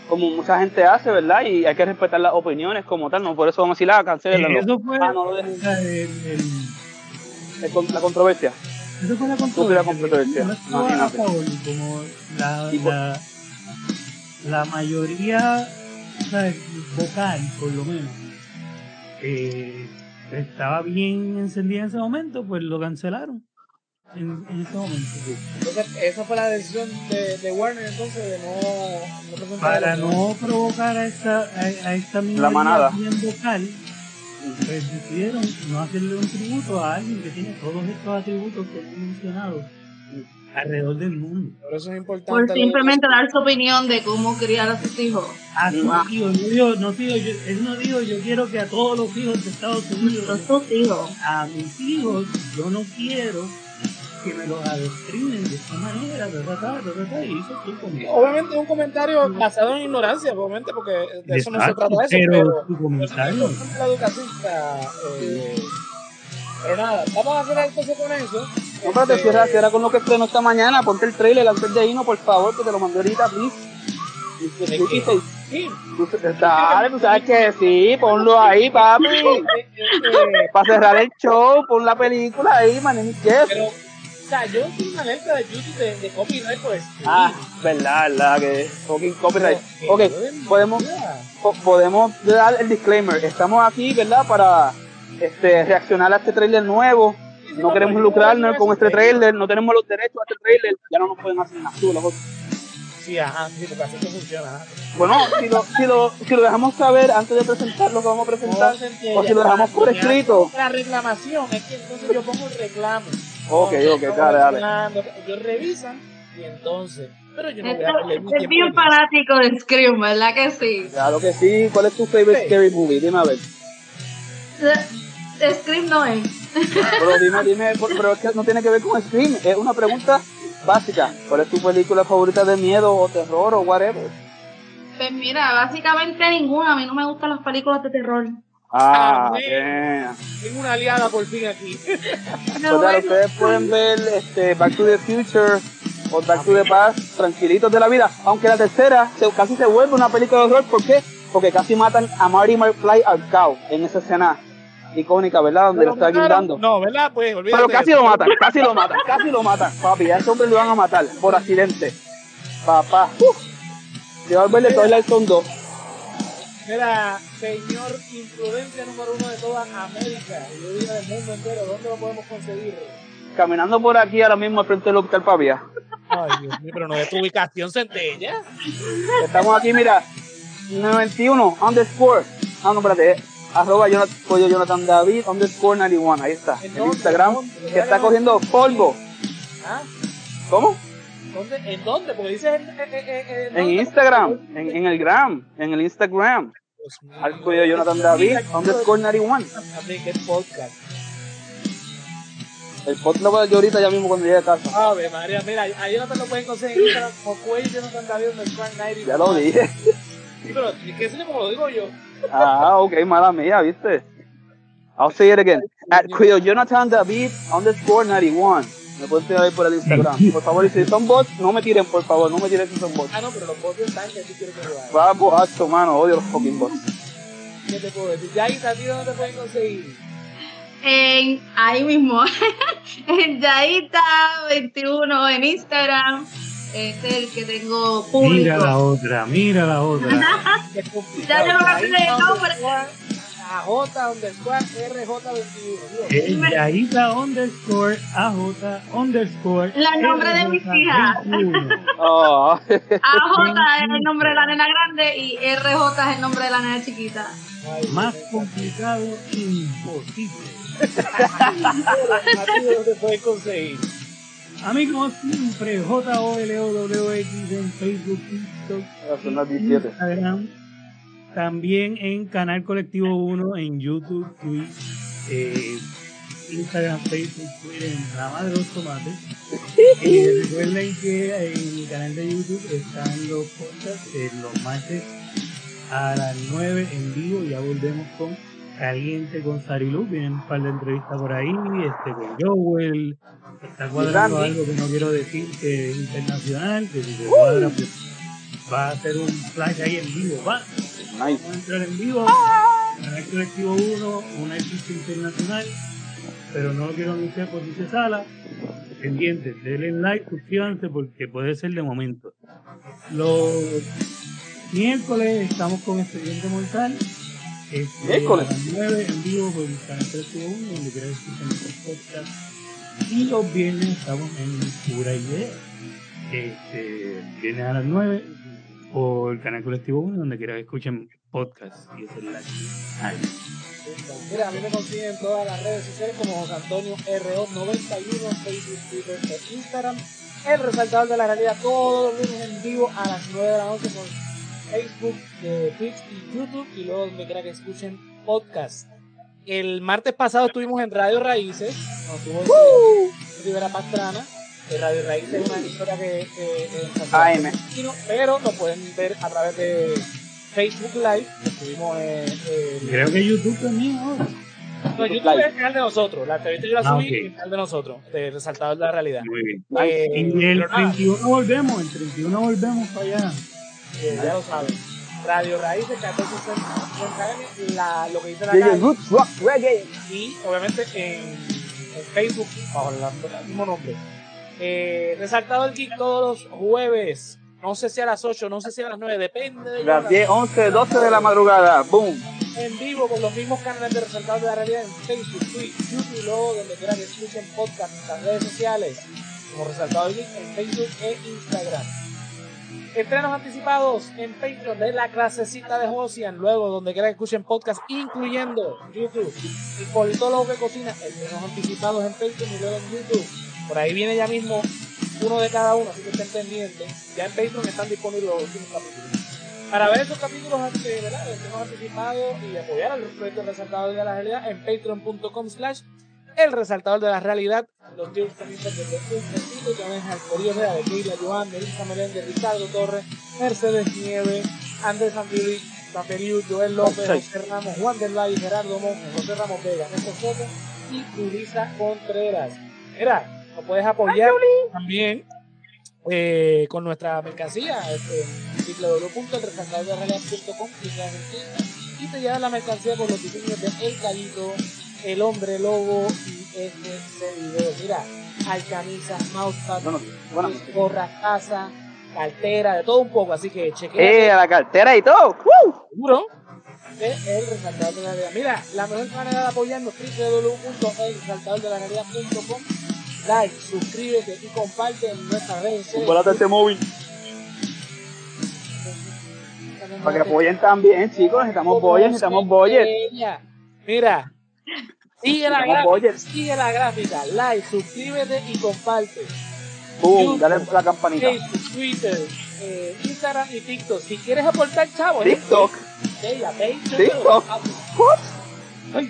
como mucha gente hace, ¿verdad? Y hay que respetar las opiniones como tal, no por eso vamos a decir, ah, cancélenlo. Eh, eso fue Ah, no el- el- la controversia. Eso fue la controversia. No como la, la, la mayoría ¿sabes? vocal, por lo menos, eh, estaba bien encendida en ese momento, pues lo cancelaron en, en ese momento. Entonces, esa fue la decisión de, de Warner entonces de no, Para no provocar a esta, a, a esta minoría manada. bien vocal, pues decidieron no hacerle un tributo a alguien que tiene todos estos atributos que hemos mencionado alrededor del mundo. Por eso es importante. Por simplemente dar su opinión de cómo criar a sus hijos. A sus Ah. hijos, no digo, no digo, yo, él no digo, yo quiero que a todos los hijos de Estados Unidos, sus hijos. a mis hijos, yo no quiero que me los adoctrinen de esta manera, y eso estoy conmigo. Obviamente es un comentario basado en ignorancia, obviamente, porque de eso no se trata eso, pero pero, tu comentario, pero es la educación está, eh, pero nada, vamos a hacer entonces con eso. No, espérate, Este, cierra, cierra con lo que estrenó esta mañana. Ponte el trailer antes de irnos, por favor, que te lo mandé ahorita, please. Face. sí, Dale, tú sabes que sí, ponlo ahí, papi. eh, eh, Para cerrar el show, pon la película ahí, man, pero, o sea, yo tengo una alerta de YouTube de, de copyright por streaming. Ah, verdad, verdad, que fucking copyright. Pero, Ok, podemos, podemos dar el disclaimer. Estamos aquí, ¿verdad? Para este, reaccionar a este trailer nuevo. No queremos lucrarnos con este trailer, no tenemos los derechos a este trailer. Ya no nos pueden hacer nada. Tú, los otros. Sí, ajá, sí, porque así que funciona. ajá. Bueno, si lo, si, lo, si lo dejamos saber antes de presentar lo que vamos a presentar, o si lo dejamos por escrito. La reclamación es que entonces yo pongo el reclamo. Ok, No, ok, dale, dale. Ellos revisan y entonces. Pero yo no voy a Esto- perder mi Es bien en fanático de Scream, ¿verdad que sí? Claro que sí. ¿Cuál es tu favorite Sí. scary movie? Dime a ver. Scream no es. Pero dime, dime, pero es que no tiene que ver con Scream. Es una pregunta básica. ¿Cuál es tu película favorita de miedo o terror o whatever? Pues mira, básicamente ninguna. A mí no me gustan las películas de terror. Ah, Ah, bien. Tengo una aliada por fin aquí. No, Pues bueno, ustedes pueden ver este, Back to the Future o Back to the Past tranquilitos de la vida. Aunque la tercera se- casi se vuelve una película de horror. ¿Por qué? Porque casi matan a Marty McFly al cow en esa escena icónica, ¿verdad? Donde lo está guindando. No, ¿verdad? Pues olvídate. Pero casi lo matan, casi lo matan, casi lo matan. Papi, a ese hombre lo van a matar por accidente. Papá. Uf. Se va a ver de Twilight Zone 2. Mira, señor imprudencia número uno de toda América. Yo diría del mundo entero. ¿Dónde lo podemos conseguir? Caminando por aquí ahora mismo al frente del Hospital Pavia. Ay, Dios mío, pero no de tu ubicación, centella. Estamos aquí, mira, 91 underscore. Ah, no, espérate. Arroba Jonathan, pollo Jonathan David underscore 91. Ahí está. ¿En? Instagram. Que está cogiendo polvo. ¿Ah? ¿Cómo? ¿Dónde? ¿En dónde? Porque dices en, en, en, en-. Instagram. En, en el gram. En el Instagram. Al pollo Jonathan David underscore 91. Así que es podcast. El podcast lo voy a yo ahorita ya mismo cuando llegue a casa. Ave María, mira, ahí no te lo pueden conseguir en Instagram como cuello Jonathan David underscore 90. Ya lo dije. Sí, pero es que eso es como lo digo yo. Ah, ok, mala mía, ¿viste? I'll say it again. At Quio Jonathan David underscore 91. Me pueden tirar ahí por el Instagram. Por favor, y si son bots, no me tiren, por favor. No me tiren si son bots. Ah, no, pero los bots están que tú quieres que lo haga. Va boacho, mano. Odio los fucking bots. ¿Qué te puedo decir? Ya ahí, ¿a ti dónde te pueden conseguir? en, ahí mismo. en Yaita21 en Instagram. Este es el que tengo público. mira la otra, mira la otra. Ya yo no me está nombre. underscore, AJ underscore RJ21. Es Dios. Yaita underscore AJ underscore. La nombre de mis hijas. 21. Oh. AJ es el nombre de la nena grande y RJ es el nombre de la nena chiquita. Ay, Más complicado, imposible. ¿A ti dónde te pueden conseguir? A mí, como siempre, J-O-L-O-W-X en Facebook, TikTok, Son las 17. Instagram. También en Canal Colectivo 1, en YouTube, Twitch, eh, Instagram, Facebook, Twitter, en la madre de los tomates. Eh, recuerden que en mi canal de YouTube están los podcasts eh, los martes a las 9 en vivo. Ya volvemos con Caliente con Sarilu. Vienen un par de entrevistas por ahí, este con Joel. Está cuadrando algo que no quiero decir que es internacional, que si se cuadra, pues va a hacer un flash ahí en vivo. Va, Nice. a entrar en vivo. Canal Colectivo 1, una artista internacional, pero no lo quiero anunciar por si se sala. Pendientes, denle like, suscríbanse porque puede ser de momento. Los miércoles estamos con Expediente Mortal. Este, Miércoles. A las 9 en vivo por el canal Colectivo 1, donde quieran escuchar nuestros podcasts. Y los viernes estamos en Pura Idea. Este, viernes a las 9 por el canal Colectivo 1, donde quieran que escuchen podcast. Y la Ay, Mira, a mí me consiguen en todas las redes sociales como José Antonio RO91, Facebook, Twitter e Instagram. El Resaltador de la Realidad todos los lunes en vivo a las 9 de la noche por Facebook, eh, Twitch y YouTube y luego donde quiera que escuchen podcast. El martes pasado estuvimos en Radio Raíces, nos tuvo Rivera Pastrana. Radio Raíces es una emisora que, que, que en AM. Sebastián, pero lo pueden ver a través de Facebook Live. Estuvimos en, en- Creo que YouTube también ahora. no, YouTube es el canal de nosotros. La entrevista yo la Ah, subí ok. en el canal de nosotros, de Resaltador de la Realidad. Muy bien. Eh, Y el pero nada, 31 volvemos, el 31 volvemos para allá. Eh, ya lo saben. Radio Raíces, 1450 AM, la, lo que dice la calle. Roots Rock Reggae. y obviamente en, en Facebook bajo el mismo nombre. Eh, Resaltado el Geek todos los jueves. No sé si a las 8, no sé si a las 9, depende de Las la 10, 11, 12 de la madrugada. Boom. en vivo con los mismos canales de Resaltado de la Realidad en Facebook, Twitch, YouTube y luego donde quiera que escuchen podcast en las redes sociales como Resaltado el Geek en Facebook e Instagram. Estrenos anticipados en Patreon de la clasecita de Josian, luego donde quiera que escuchen podcast, incluyendo YouTube. El politólogo que cocina, estrenos anticipados en Patreon y luego en YouTube. Por ahí viene ya mismo uno de cada uno, así que estén pendientes. Ya en Patreon están disponibles los últimos capítulos. Para ver esos capítulos ¿verdad? los estrenos anticipados y apoyar al proyecto Resaltador de la Realidad en patreon.com slash el resaltador de la realidad. Los tiers comienzan desde un que maneja el Corillo Real de Keila, Joan, Melissa Meléndez, Ricardo Torres, Mercedes Nieves, Andrés Sanfili, Sanferiu, Joel López. José Ramos, Juan del Valle, Gerardo Monge, José Ramos Vega, Néstor Soto y Julisa Contreras. Mira, nos puedes apoyar también eh, con nuestra mercancía, este, www.elresaltadorderealidad.com, y te lleva la mercancía con los diseños de El Gallito, El Hombre Lobo y este servidor. Mira, hay camisas, bueno. gorras, taza, cartera, de todo un poco, así que Eh, chequea a la cartera y todo. ¡Woo! seguro de El Resaltador de la Realidad. Mira, la mejor manera de apoyarnos www.elresaltadordelarrealidad.com Like, suscríbete y comparte en nuestras redes sociales. Volate este móvil. Para que apoyen también, chicos. Necesitamos boyes, necesitamos boyes. Mira, sigue la, gráfica, sigue la gráfica, like, suscríbete y comparte. Boom, dale la campanita. Facebook, Twitter, eh, Instagram y TikTok. Si quieres aportar, chavo, TikTok. Ella, Patreon, TikTok.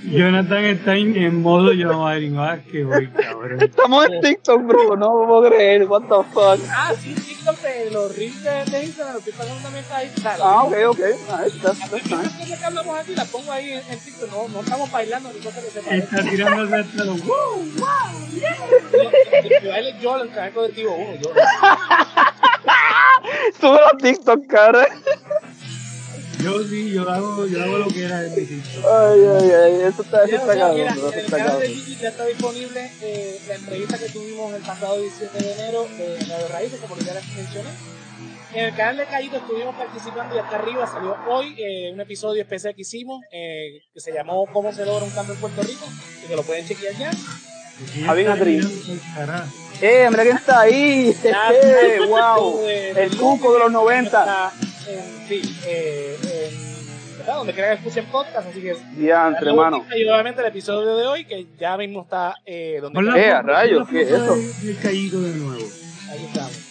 Jonathan está en, en modo Giovanni Vázquez, güey, cabrón. Estamos en TikTok, bro. No lo puedo creer. What the fuck. Ah, sí, TikTok, de los reels de, de Instagram, los estoy pasando también está ahí. Ah, ok, ok. Nice, that's, Las that's nice. cosas que hablamos aquí las pongo ahí en, en TikTok, no, no estamos bailando ni cosas que se Está parecen. tirándose hasta los wow. Yo baile yo el canal colectivo uno, yo. Sube los TikTok, cara. Yo sí, yo hago, yo hago lo que era en mi. Ay, ay, ay. Eso está, eso está cabrón, el canal de. YouTube ya está disponible eh, la entrevista que tuvimos el pasado 17 de enero de Radio Raíces, como ya les mencioné. En el canal de Cayito estuvimos participando y acá arriba salió hoy eh, un episodio especial que hicimos eh, que se llamó ¿Cómo se logra un cambio en Puerto Rico? Y que lo pueden chequear ya. Javier carajo. Eh, mira quién está ahí. Eh, wow. de- El cuco de los lunes, 90. está en- sí, eh, ¿verdad? Donde que escuchen podcast, así que Diantre, hermano. Y obviamente el episodio de hoy, que ya mismo está eh, donde Pon la Eh, a rayos, ¿qué es eso? caído de nuevo. ahí estamos.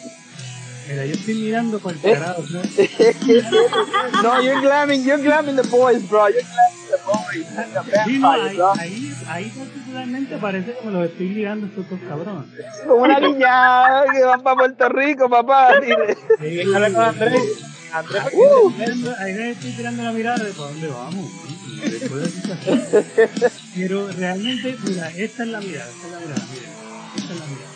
Mira, yo estoy mirando para el Eh. carajo. ¿no? no, you're glamming, you're glamming the boys, bro. You're glamming the boys. The Sí, no, ahí, bro. ahí, ahí particularmente parece que me los estoy mirando estos dos cabrones. Como una niña que van para Puerto Rico, papá. Sí, habla con Andrés. Porque Uh. Ahí estoy tirando la mirada de para dónde vamos. Pero realmente, mira, esta es la mirada, esta es la mirada, miren. Esta es la mirada.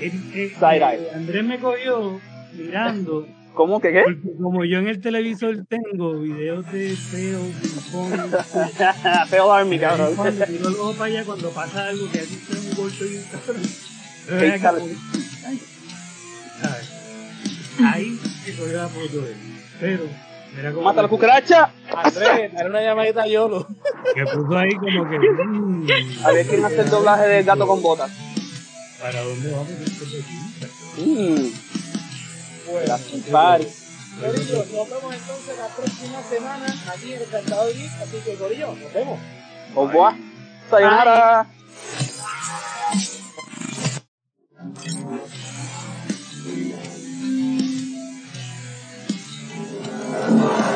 El- el- eh, Andrés me cogió mirando, ¿Cómo que qué? porque como yo en el televisor tengo videos de feo, ping-pong, Feo Army, cabrón. tiro el ojo para allá cuando pasa algo que así sea un golpe y un cabrón. Ahí era como, se cogió la foto de él. Pero, mira cómo. Mata la cucaracha. Andrés, dale una llamadita a Yolo. Que puso ahí como que. mm, A ver quién hace el doblaje del gato con botas. ¿Para dónde vamos después de aquí? Mm. Bueno. Corillo, nos vemos entonces la próxima semana aquí en el Cantado Geek. Así que, Corillo, nos vemos. Au revoir. Sayonara. Bye. Wow.